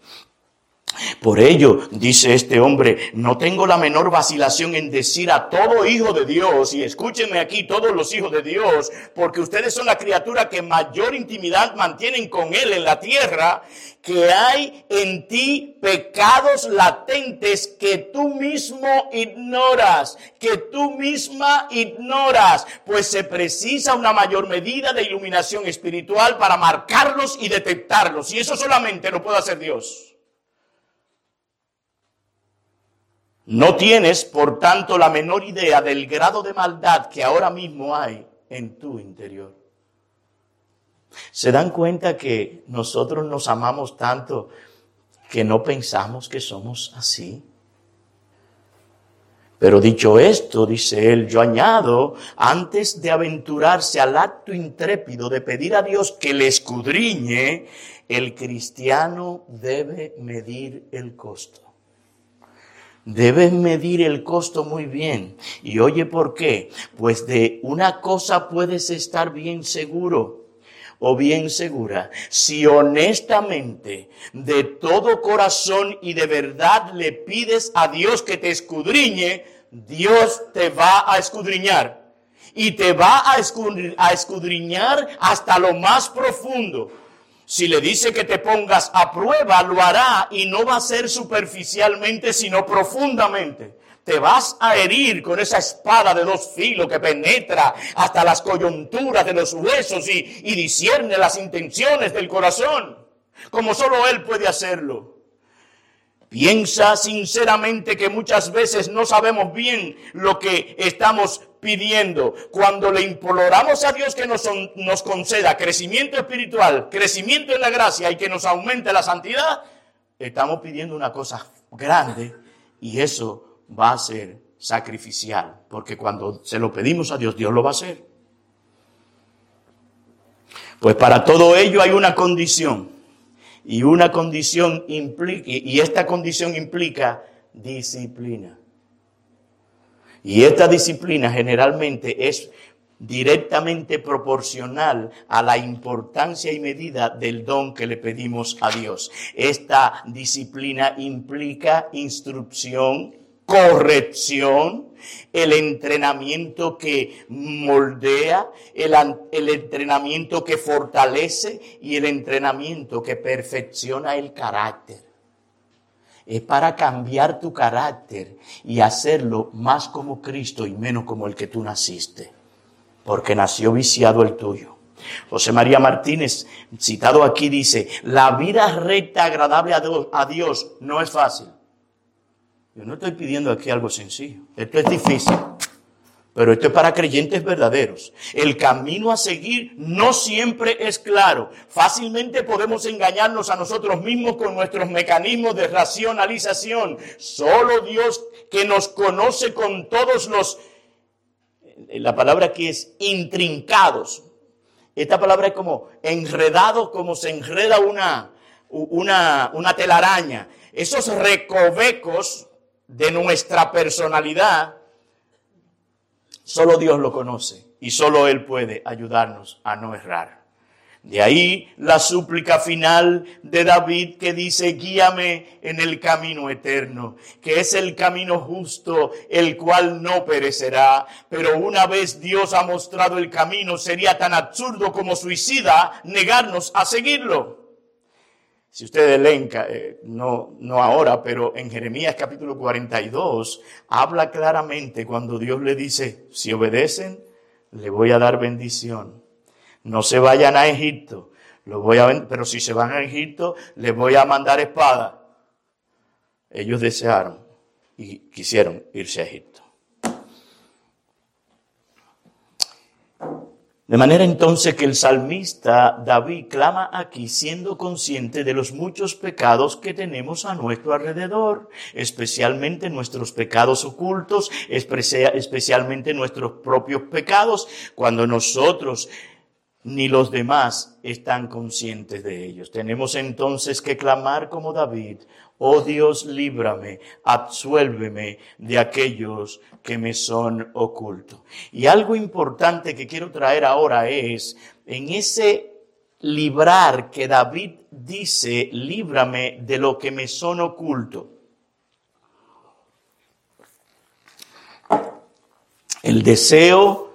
Por ello, dice este hombre, no tengo la menor vacilación en decir a todo hijo de Dios, y escúchenme aquí todos los hijos de Dios, porque ustedes son la criatura que mayor intimidad mantienen con Él en la tierra, que hay en ti pecados latentes que tú mismo ignoras, que tú misma ignoras, pues se precisa una mayor medida de iluminación espiritual para marcarlos y detectarlos, y eso solamente lo puede hacer Dios. No tienes, por tanto, la menor idea del grado de maldad que ahora mismo hay en tu interior. ¿Se dan cuenta que nosotros nos amamos tanto que no pensamos que somos así? Pero dicho esto, dice él, yo añado, antes de aventurarse al acto intrépido de pedir a Dios que le escudriñe, el cristiano debe medir el costo. Debes medir el costo muy bien. Y oye, ¿por qué? Pues de una cosa puedes estar bien seguro o bien segura. Si honestamente, de todo corazón y de verdad le pides a Dios que te escudriñe, Dios te va a escudriñar. Y te va a escudriñar hasta lo más profundo. Si le dice que te pongas a prueba, lo hará y no va a ser superficialmente, sino profundamente. Te vas a herir con esa espada de dos filos que penetra hasta las coyunturas de los huesos y, y discierne las intenciones del corazón, como solo Él puede hacerlo. Piensa sinceramente que muchas veces no sabemos bien lo que estamos pidiendo. Cuando le imploramos a Dios que nos, nos conceda crecimiento espiritual, crecimiento en la gracia y que nos aumente la santidad, estamos pidiendo una cosa grande y eso va a ser sacrificial, porque cuando se lo pedimos a Dios, Dios lo va a hacer. Pues para todo ello hay una condición. Y una condición implica, y esta condición implica disciplina. Y esta disciplina generalmente es directamente proporcional a la importancia y medida del don que le pedimos a Dios. Esta disciplina implica instrucción, corrección, el entrenamiento que moldea, el, entrenamiento que fortalece y el entrenamiento que perfecciona el carácter. es para cambiar tu carácter y hacerlo más como Cristo y menos como el que tú naciste, porque nació viciado el tuyo. José María Martínez, citado aquí, dice, la vida recta, agradable a Dios, no es fácil. Yo no estoy pidiendo aquí algo sencillo, esto es difícil. Pero esto es para creyentes verdaderos. El camino a seguir no siempre es claro. Fácilmente podemos engañarnos a nosotros mismos con nuestros mecanismos de racionalización. Solo Dios que nos conoce con todos los, la palabra aquí es intrincados. Esta palabra es como enredado, como se enreda una, una, una telaraña. Esos recovecos de nuestra personalidad Solo Dios lo conoce y solo Él puede ayudarnos a no errar. De ahí la súplica final de David que dice, guíame en el camino eterno, que es el camino justo, el cual no perecerá. Pero una vez Dios ha mostrado el camino, sería tan absurdo como suicida negarnos a seguirlo. Si ustedes leen, eh, no, no ahora, pero en Jeremías capítulo 42, habla claramente cuando Dios le dice, si obedecen, le voy a dar bendición. No se vayan a Egipto, lo voy a, pero si se van a Egipto, les voy a mandar espada. Ellos desearon y quisieron irse a Egipto. De manera entonces que el salmista David clama aquí siendo consciente de los muchos pecados que tenemos a nuestro alrededor, especialmente nuestros pecados ocultos, especialmente nuestros propios pecados, cuando nosotros ni los demás están conscientes de ellos. Tenemos entonces que clamar como David, oh Dios, líbrame, absuélveme de aquellos que me son ocultos. Y algo importante que quiero traer ahora es, en ese librar que David dice, líbrame de lo que me son oculto. El deseo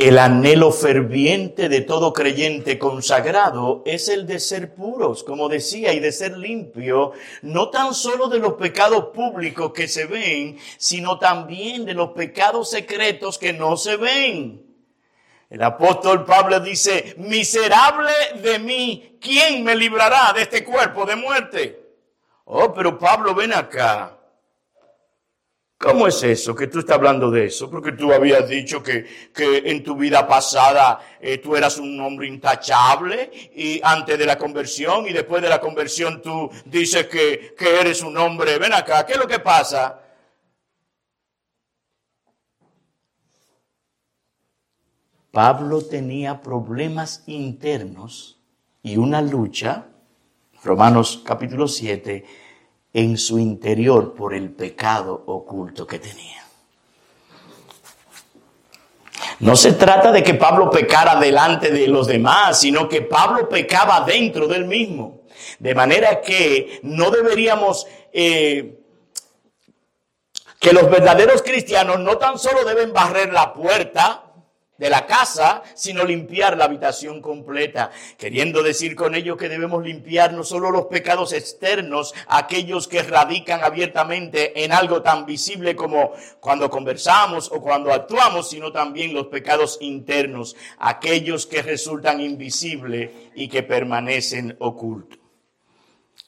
el anhelo ferviente de todo creyente consagrado es el de ser puros, como decía, y de ser limpio, no tan solo de los pecados públicos que se ven, sino también de los pecados secretos que no se ven. El apóstol Pablo dice, miserable de mí, ¿quién me librará de este cuerpo de muerte? Oh, pero Pablo, ven acá. ¿Cómo es eso que tú estás hablando de eso? Porque tú habías dicho que, que en tu vida pasada eh, tú eras un hombre intachable y antes de la conversión y después de la conversión tú dices que, que eres un hombre. Ven acá, ¿qué es lo que pasa? Pablo tenía problemas internos y una lucha, Romanos capítulo 7, en su interior por el pecado oculto que tenía. No se trata de que Pablo pecara delante de los demás, sino que Pablo pecaba dentro del mismo. De manera que no deberíamos, eh, que los verdaderos cristianos no tan solo deben barrer la puerta, de la casa, sino limpiar la habitación completa, queriendo decir con ello que debemos limpiar no solo los pecados externos, aquellos que radican abiertamente en algo tan visible como cuando conversamos o cuando actuamos, sino también los pecados internos, aquellos que resultan invisibles y que permanecen ocultos.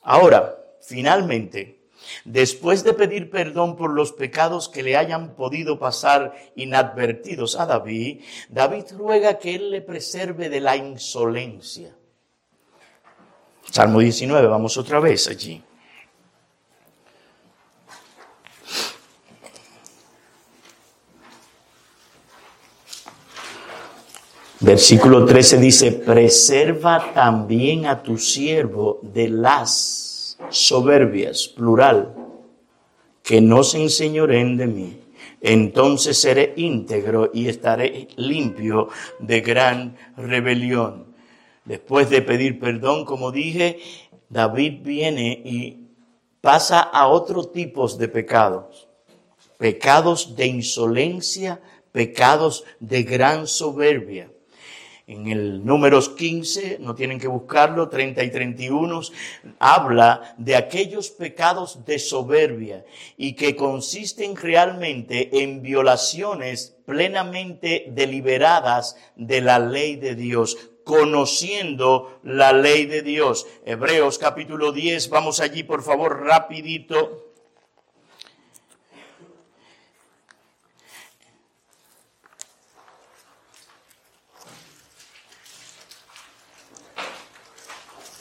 Ahora, finalmente, Después de pedir perdón por los pecados que le hayan podido pasar inadvertidos a David, David ruega que él le preserve de la insolencia. Salmo 19, vamos otra vez allí. Versículo 13 dice, preserva también a tu siervo de las soberbias, plural, que no se enseñoren de mí. Entonces seré íntegro y estaré limpio de gran rebelión. Después de pedir perdón, como dije, David viene y pasa a otros tipos de pecados. Pecados de insolencia, pecados de gran soberbia. En el números 15, no tienen que buscarlo, 30 y 31, habla de aquellos pecados de soberbia y que consisten realmente en violaciones plenamente deliberadas de la ley de Dios, conociendo la ley de Dios. Hebreos capítulo 10, vamos allí por favor rapidito.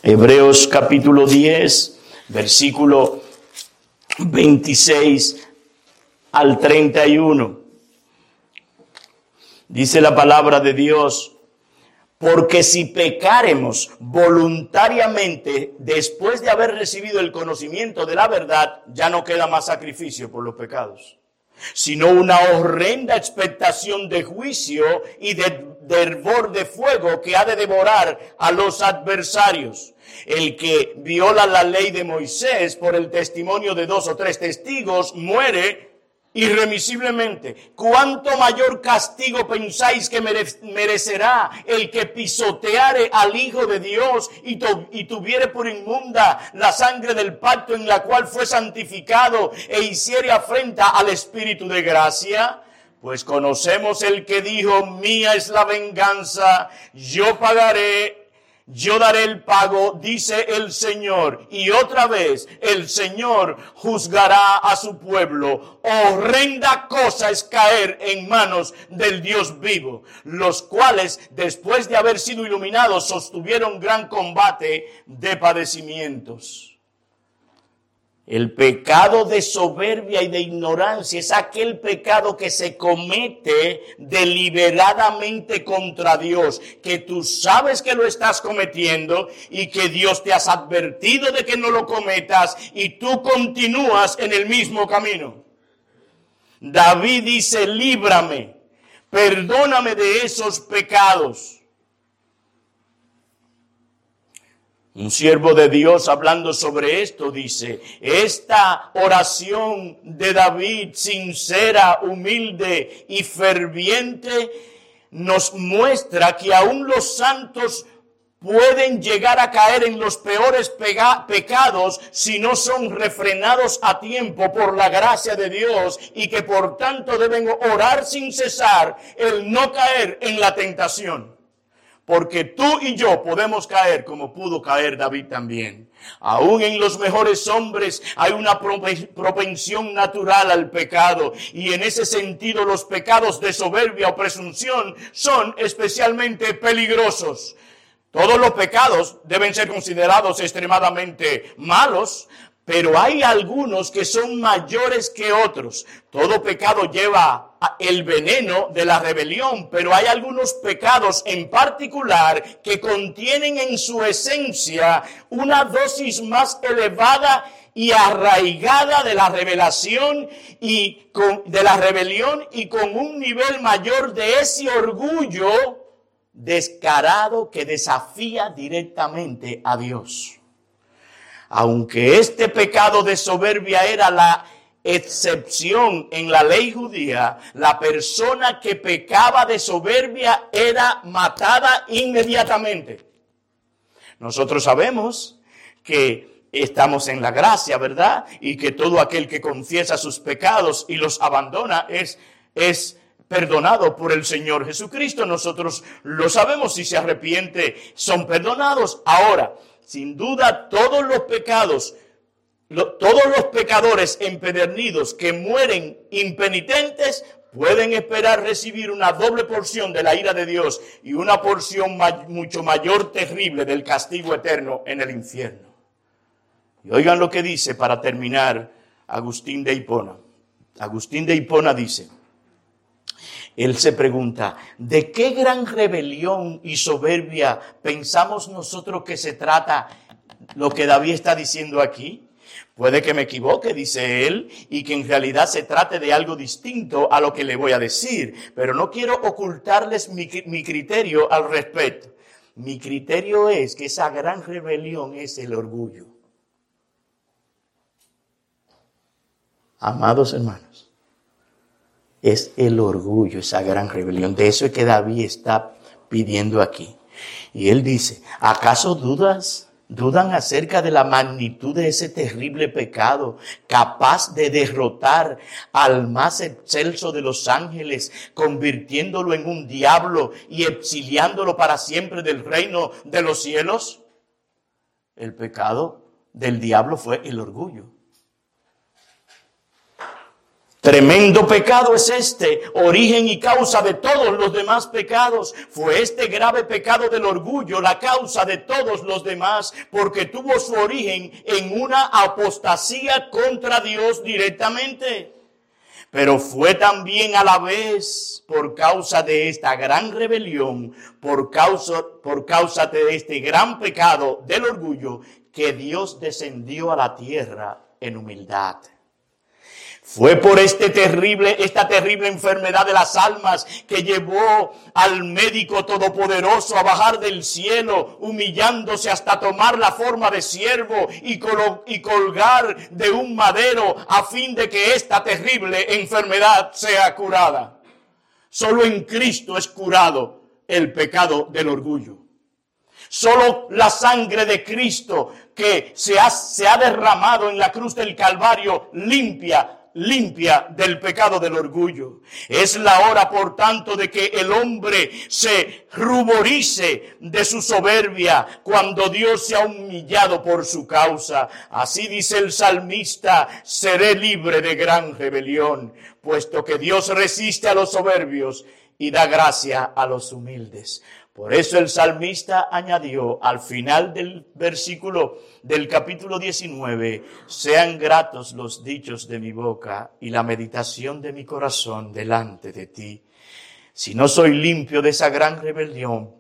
Hebreos capítulo 10, versículo 26 al 31. Dice la palabra de Dios, porque si pecáremos voluntariamente después de haber recibido el conocimiento de la verdad, ya no queda más sacrificio por los pecados sino una horrenda expectación de juicio y de, hervor de fuego que ha de devorar a los adversarios. El que viola la ley de Moisés por el testimonio de dos o tres testigos muere irremisiblemente. ¿Cuánto mayor castigo pensáis que merecerá el que pisoteare al Hijo de Dios y, y, tuviere por inmunda la sangre del pacto en la cual fue santificado e hiciere afrenta al Espíritu de gracia? Pues conocemos el que dijo, mía es la venganza, yo pagaré, yo daré el pago, dice el Señor. Y otra vez, el Señor juzgará a su pueblo. Horrenda cosa es caer en manos del Dios vivo, los cuales, después de haber sido iluminados, sostuvieron gran combate de padecimientos. El pecado de soberbia y de ignorancia es aquel pecado que se comete deliberadamente contra Dios, que tú sabes que lo estás cometiendo y que Dios te has advertido de que no lo cometas y tú continúas en el mismo camino. David dice, líbrame, perdóname de esos pecados. Un siervo de Dios hablando sobre esto dice, esta oración de David sincera, humilde y ferviente nos muestra que aún los santos pueden llegar a caer en los peores pecados si no son refrenados a tiempo por la gracia de Dios y que por tanto deben orar sin cesar el no caer en la tentación. Porque tú y yo podemos caer como pudo caer David también. Aún en los mejores hombres hay una propensión natural al pecado y en ese sentido los pecados de soberbia o presunción son especialmente peligrosos. Todos los pecados deben ser considerados extremadamente malos, pero hay algunos que son mayores que otros. Todo pecado lleva el veneno de la rebelión, pero hay algunos pecados en particular que contienen en su esencia una dosis más elevada y arraigada de la revelación y de la rebelión y con un nivel mayor de ese orgullo descarado que desafía directamente a Dios aunque este pecado de soberbia era la excepción en la ley judía, la persona que pecaba de soberbia era matada inmediatamente. Nosotros sabemos que estamos en la gracia, ¿verdad? Y que todo aquel que confiesa sus pecados y los abandona es, es perdonado por el Señor Jesucristo. Nosotros lo sabemos, si se arrepiente, son perdonados. Ahora, sin duda, todos los pecados, todos los pecadores empedernidos que mueren impenitentes pueden esperar recibir una doble porción de la ira de Dios y una porción mucho mayor terrible del castigo eterno en el infierno. Y oigan lo que dice para terminar Agustín de Hipona. Agustín de Hipona dice, él se pregunta, ¿de qué gran rebelión y soberbia pensamos nosotros que se trata lo que David está diciendo aquí? Puede que me equivoque, dice él, y que en realidad se trate de algo distinto a lo que le voy a decir, pero no quiero ocultarles mi, mi criterio al respecto. Mi criterio es que esa gran rebelión es el orgullo. Amados hermanos, es el orgullo, esa gran rebelión. De eso es que David está pidiendo aquí. Y él dice, ¿acaso dudas? dudan acerca de la magnitud de ese terrible pecado, capaz de derrotar al más excelso de los ángeles, convirtiéndolo en un diablo y exiliándolo para siempre del reino de los cielos? El pecado del diablo fue el orgullo. Tremendo pecado es este, origen y causa de todos los demás pecados. Fue este grave pecado del orgullo la causa de todos los demás, porque tuvo su origen en una apostasía contra Dios directamente. Pero fue también a la vez por causa de esta gran rebelión, por causa, por causa de este gran pecado del orgullo, que Dios descendió a la tierra en humildad. Fue por este terrible, esta terrible enfermedad de las almas que llevó al médico todopoderoso a bajar del cielo, humillándose hasta tomar la forma de siervo y, y colgar de un madero a fin de que esta terrible enfermedad sea curada. Solo en Cristo es curado el pecado del orgullo. Solo la sangre de Cristo que se ha, se ha derramado en la cruz del Calvario limpia limpia del pecado del orgullo. Es la hora, por tanto, de que el hombre se ruborice de su soberbia cuando Dios se ha humillado por su causa. Así dice el salmista, seré libre de gran rebelión, puesto que Dios resiste a los soberbios y da gracia a los humildes. Por eso el salmista añadió al final del versículo del capítulo 19, sean gratos los dichos de mi boca y la meditación de mi corazón delante de ti. Si no soy limpio de esa gran rebelión,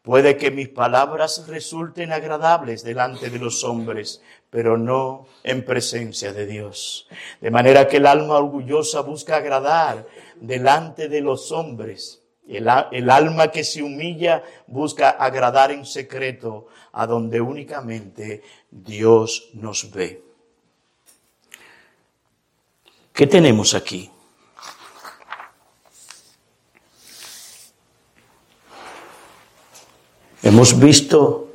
puede que mis palabras resulten agradables delante de los hombres, pero no en presencia de Dios. De manera que el alma orgullosa busca agradar delante de los hombres el, alma que se humilla busca agradar en secreto a donde únicamente Dios nos ve. ¿Qué tenemos aquí? Hemos visto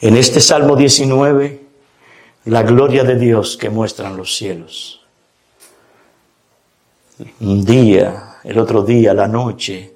en este Salmo 19 la gloria de Dios que muestran los cielos. Un día el otro día, la noche,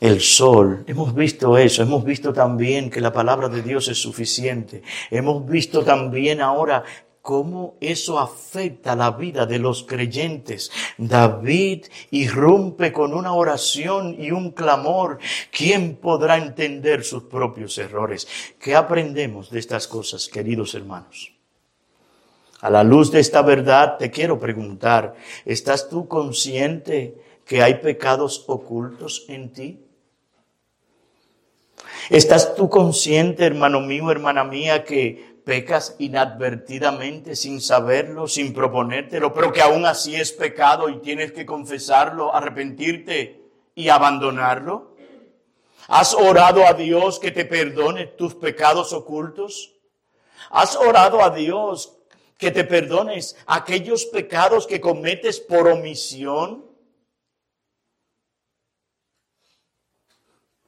el sol. Hemos visto eso, hemos visto también que la palabra de Dios es suficiente. Hemos visto también ahora cómo eso afecta la vida de los creyentes. David irrumpe con una oración y un clamor. ¿Quién podrá entender sus propios errores? ¿Qué aprendemos de estas cosas, queridos hermanos? A la luz de esta verdad te quiero preguntar, ¿estás tú consciente que hay pecados ocultos en ti? ¿Estás tú consciente, hermano mío, hermana mía, que pecas inadvertidamente sin saberlo, sin proponértelo, pero que aún así es pecado y tienes que confesarlo, arrepentirte y abandonarlo? ¿Has orado a Dios que te perdone tus pecados ocultos? ¿Has orado a Dios que te perdones aquellos pecados que cometes por omisión?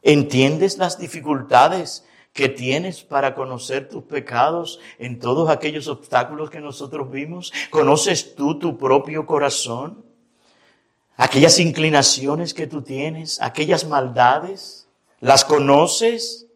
¿Entiendes las dificultades que tienes para conocer tus pecados en todos aquellos obstáculos que nosotros vimos? ¿Conoces tú tu propio corazón? Aquellas inclinaciones que tú tienes, aquellas maldades, ¿las conoces?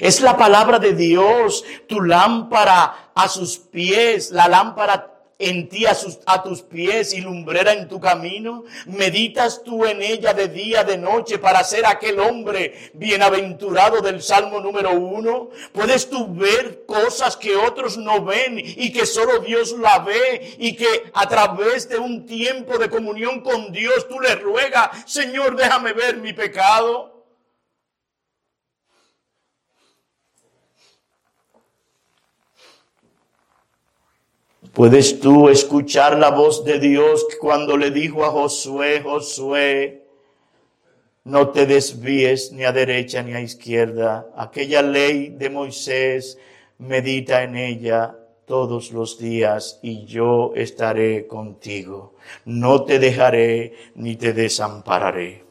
Es la palabra de Dios, tu lámpara a sus pies, la lámpara en ti a, tus pies y lumbrera en tu camino? ¿Meditas tú en ella de día, de noche para ser aquel hombre bienaventurado del Salmo número uno? ¿Puedes tú ver cosas que otros no ven y que solo Dios la ve y que a través de un tiempo de comunión con Dios tú le ruegas, Señor, déjame ver mi pecado? ¿Puedes tú escuchar la voz de Dios cuando le dijo a Josué, Josué, no te desvíes ni a derecha ni a izquierda? Aquella ley de Moisés, medita en ella todos los días y yo estaré contigo. No te dejaré ni te desampararé.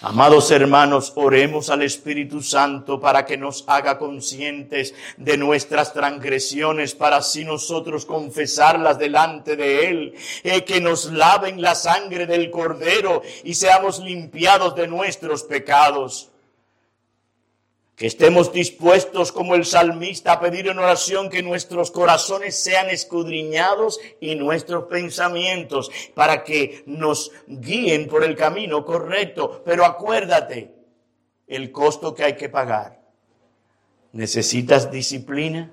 Amados hermanos, oremos al Espíritu Santo para que nos haga conscientes de nuestras transgresiones, para así nosotros confesarlas delante de Él, eh, que nos laven la sangre del Cordero y seamos limpiados de nuestros pecados. Que estemos dispuestos como el salmista a pedir en oración que nuestros corazones sean escudriñados y nuestros pensamientos para que nos guíen por el camino correcto. Pero acuérdate el costo que hay que pagar. Necesitas disciplina,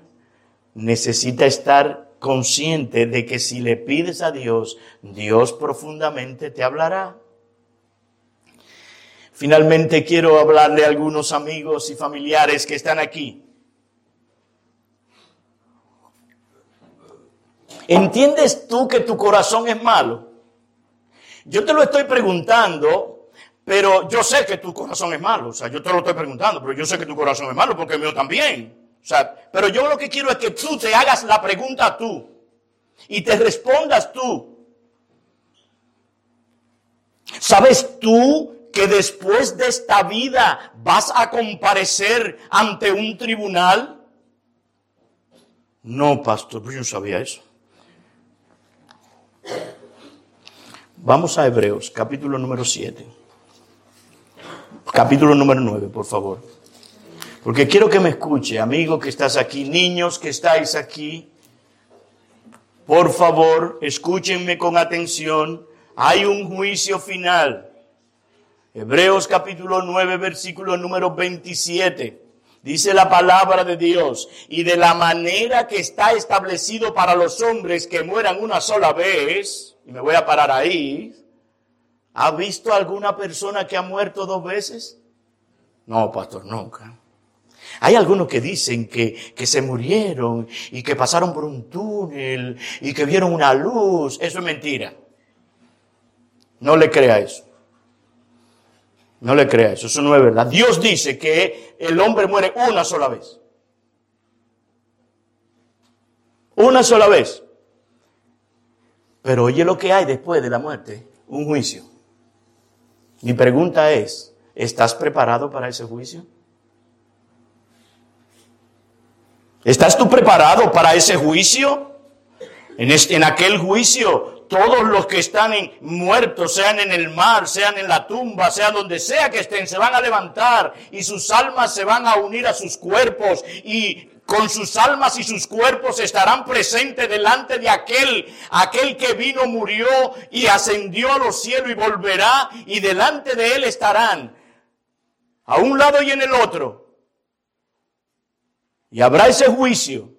necesitas estar consciente de que si le pides a Dios, Dios profundamente te hablará. Finalmente quiero hablarle a algunos amigos y familiares que están aquí. ¿Entiendes tú que tu corazón es malo? Yo te lo estoy preguntando, pero yo sé que tu corazón es malo. O sea, yo te lo estoy preguntando, pero yo sé que tu corazón es malo porque el mío también. O sea, pero yo lo que quiero es que tú te hagas la pregunta tú y te respondas tú. ¿Sabes tú que después de esta vida vas a comparecer ante un tribunal? No, pastor, pues yo no sabía eso. Vamos a Hebreos, capítulo número 7. Capítulo número 9, por favor. Porque quiero que me escuche, amigo que estás aquí, niños que estáis aquí. Por favor, escúchenme con atención. Hay un juicio final. Hebreos capítulo 9, versículo número 27. Dice la palabra de Dios, y de la manera que está establecido para los hombres que mueran una sola vez, y me voy a parar ahí, ¿ha visto alguna persona que ha muerto dos veces? No, pastor, nunca. Hay algunos que dicen que, que se murieron y que pasaron por un túnel y que vieron una luz. Eso es mentira. No le crea eso. No le crea eso, eso no es verdad. Dios dice que el hombre muere una sola vez. Una sola vez. Pero oye lo que hay después de la muerte, un juicio. Mi pregunta es, ¿estás preparado para ese juicio? ¿Estás tú preparado para ese juicio? En, este, en aquel juicio todos los que están en, muertos, sean en el mar, sean en la tumba, sea donde sea que estén, se van a levantar y sus almas se van a unir a sus cuerpos y con sus almas y sus cuerpos estarán presentes delante de aquel, aquel que vino, murió y ascendió a los cielos y volverá y delante de él estarán a un lado y en el otro. Y habrá ese juicio.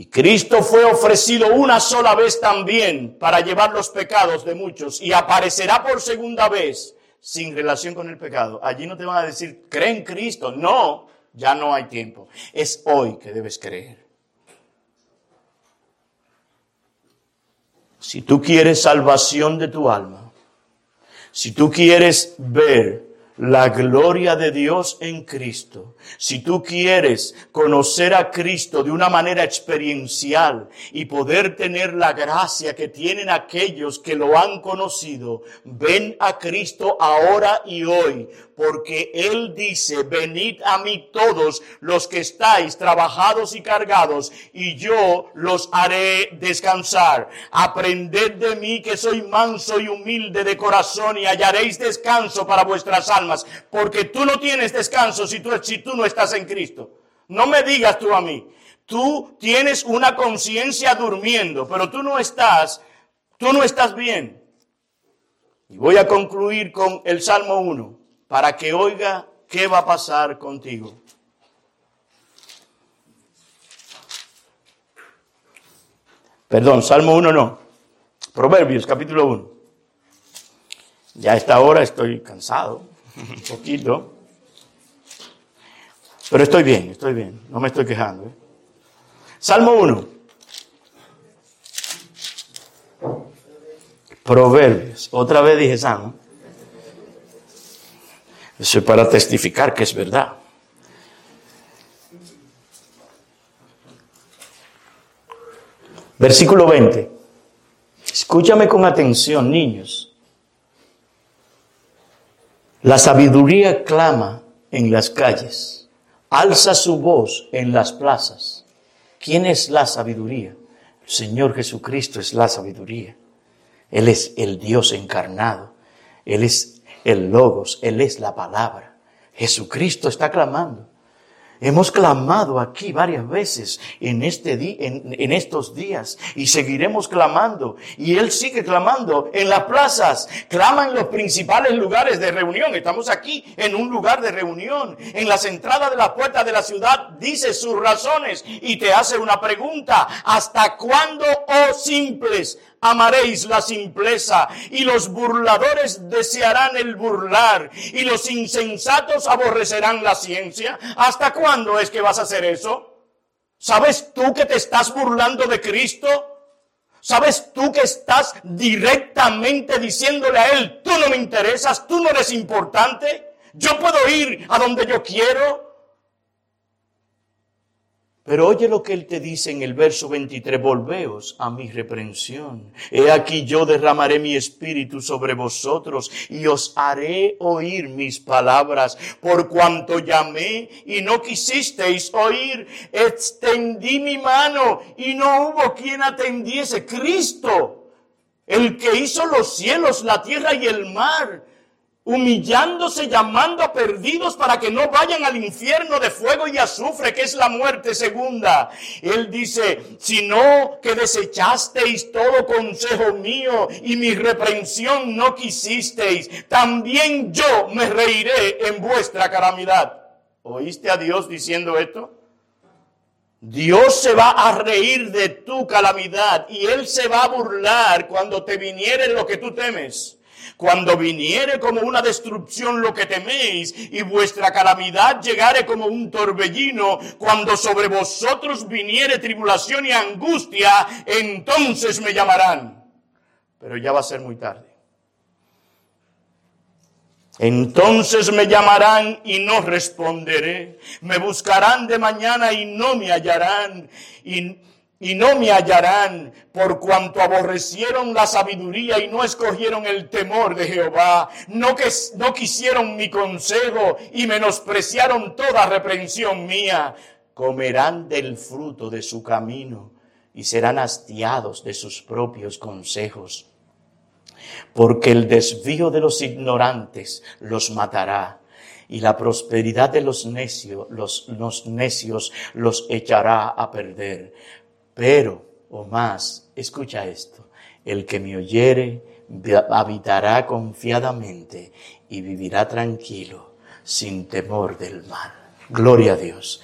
Y Cristo fue ofrecido una sola vez también para llevar los pecados de muchos y aparecerá por segunda vez sin relación con el pecado. Allí no te van a decir, cree en Cristo. No, ya no hay tiempo. Es hoy que debes creer. Si tú quieres salvación de tu alma, si tú quieres ver la gloria de Dios en Cristo. Si tú quieres conocer a Cristo de una manera experiencial y poder tener la gracia que tienen aquellos que lo han conocido, ven a Cristo ahora y hoy, porque Él dice, venid a mí todos los que estáis trabajados y cargados, y yo los haré descansar. Aprended de mí que soy manso y humilde de corazón y hallaréis descanso para vuestras almas, porque tú no tienes descanso si tú, no estás en Cristo. No me digas tú a mí, tú tienes una conciencia durmiendo, pero tú no estás, tú no estás bien. Y voy a concluir con el Salmo 1 para que oiga qué va a pasar contigo. Perdón, Salmo 1 no. Proverbios capítulo 1. Ya a esta hora estoy cansado, (laughs) un poquito. Pero estoy bien, estoy bien, no me estoy quejando. ¿eh? Salmo 1. Proverbios. Otra vez dije Salmo. Eso es para testificar que es verdad. Versículo 20. Escúchame con atención, niños. La sabiduría clama en las calles, alza su voz en las plazas. ¿Quién es la sabiduría? El Señor Jesucristo es la sabiduría. Él es el Dios encarnado. Él es el Logos. Él es la palabra. Jesucristo está clamando. Hemos clamado aquí varias veces en, este en, en, estos días y seguiremos clamando. Y Él sigue clamando en las plazas, clama en los principales lugares de reunión. Estamos aquí en un lugar de reunión. En las entradas de la puerta de la ciudad dice sus razones y te hace una pregunta. ¿Hasta cuándo, oh simples, amaréis la simpleza y los burladores desearán el burlar y los insensatos aborrecerán la ciencia. ¿Hasta cuándo es que vas a hacer eso? ¿Sabes tú que te estás burlando de Cristo? ¿Sabes tú que estás directamente diciéndole a Él, tú no me interesas, tú no eres importante? Yo puedo ir a donde yo quiero. Pero oye lo que él te dice en el verso 23, volveos a mi reprensión. He aquí yo derramaré mi espíritu sobre vosotros y os haré oír mis palabras. Por cuanto llamé y no quisisteis oír, extendí mi mano y no hubo quien atendiese. Cristo, el que hizo los cielos, la tierra y el mar humillándose, llamando a perdidos para que no vayan al infierno de fuego y azufre, que es la muerte segunda. Él dice, sino que desechasteis todo consejo mío y mi reprensión no quisisteis, también yo me reiré en vuestra calamidad. ¿Oíste a Dios diciendo esto? Dios se va a reír de tu calamidad y Él se va a burlar cuando te viniere lo que tú temes. Cuando viniere como una destrucción lo que teméis y vuestra calamidad llegare como un torbellino, cuando sobre vosotros viniere tribulación y angustia, entonces me llamarán. Pero ya va a ser muy tarde. Entonces me llamarán y no responderé. Me buscarán de mañana y no me hallarán. Y y no me hallarán por cuanto aborrecieron la sabiduría y no escogieron el temor de Jehová, no que no quisieron mi consejo y menospreciaron toda reprensión mía, comerán del fruto de su camino y serán hastiados de sus propios consejos. Porque el desvío de los ignorantes los matará y la prosperidad de los necios, los, los necios los echará a perder pero, o más, escucha esto, el que me oyere habitará confiadamente y vivirá tranquilo, sin temor del mal. Gloria a Dios.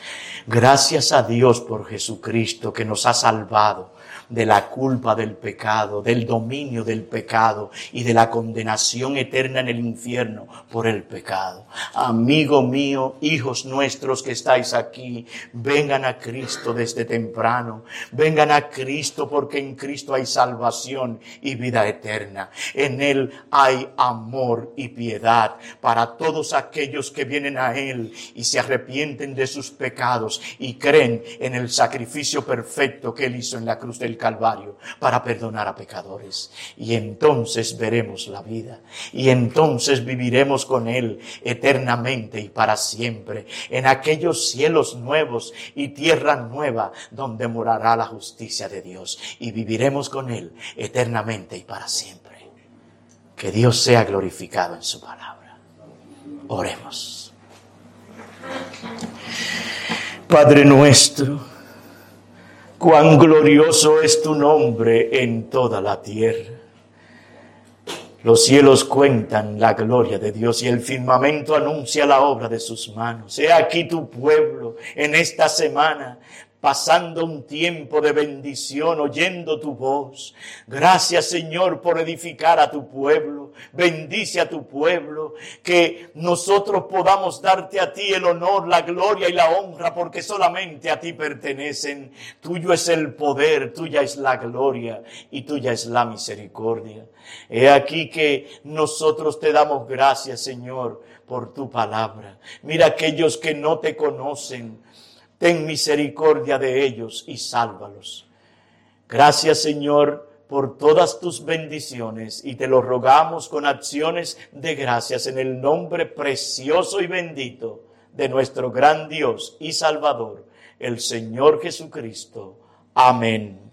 Gracias a Dios por Jesucristo que nos ha salvado de la culpa del pecado, del dominio del pecado y de la condenación eterna en el infierno por el pecado. Amigo mío, hijos nuestros que estáis aquí, vengan a Cristo desde temprano. Vengan a Cristo porque en Cristo hay salvación y vida eterna. En Él hay amor y piedad para todos aquellos que vienen a Él y se arrepienten de sus pecados y creen en el sacrificio perfecto que Él hizo en la cruz Calvario para perdonar a pecadores. Y entonces veremos la vida. Y entonces viviremos con Él eternamente y para siempre en aquellos cielos nuevos y tierra nueva donde morará la justicia de Dios. Y viviremos con Él eternamente y para siempre. Que Dios sea glorificado en su palabra. Oremos. Padre nuestro, Cuán glorioso es tu nombre en toda la tierra. Los cielos cuentan la gloria de Dios y el firmamento anuncia la obra de sus manos. He aquí tu pueblo en esta semana pasando un tiempo de bendición, oyendo tu voz. Gracias Señor por edificar a tu pueblo. Bendice a tu pueblo. Que nosotros podamos darte a ti el honor, la gloria y la honra, porque solamente a ti pertenecen. Tuyo es el poder, tuya es la gloria y tuya es la misericordia. He aquí que nosotros te damos gracias, Señor, por tu palabra. Mira aquellos que no te conocen ten misericordia de ellos y sálvalos. Gracias Señor por todas tus bendiciones y te lo rogamos con acciones de gracias en el nombre precioso y bendito de nuestro gran Dios y Salvador, el Señor Jesucristo. Amén.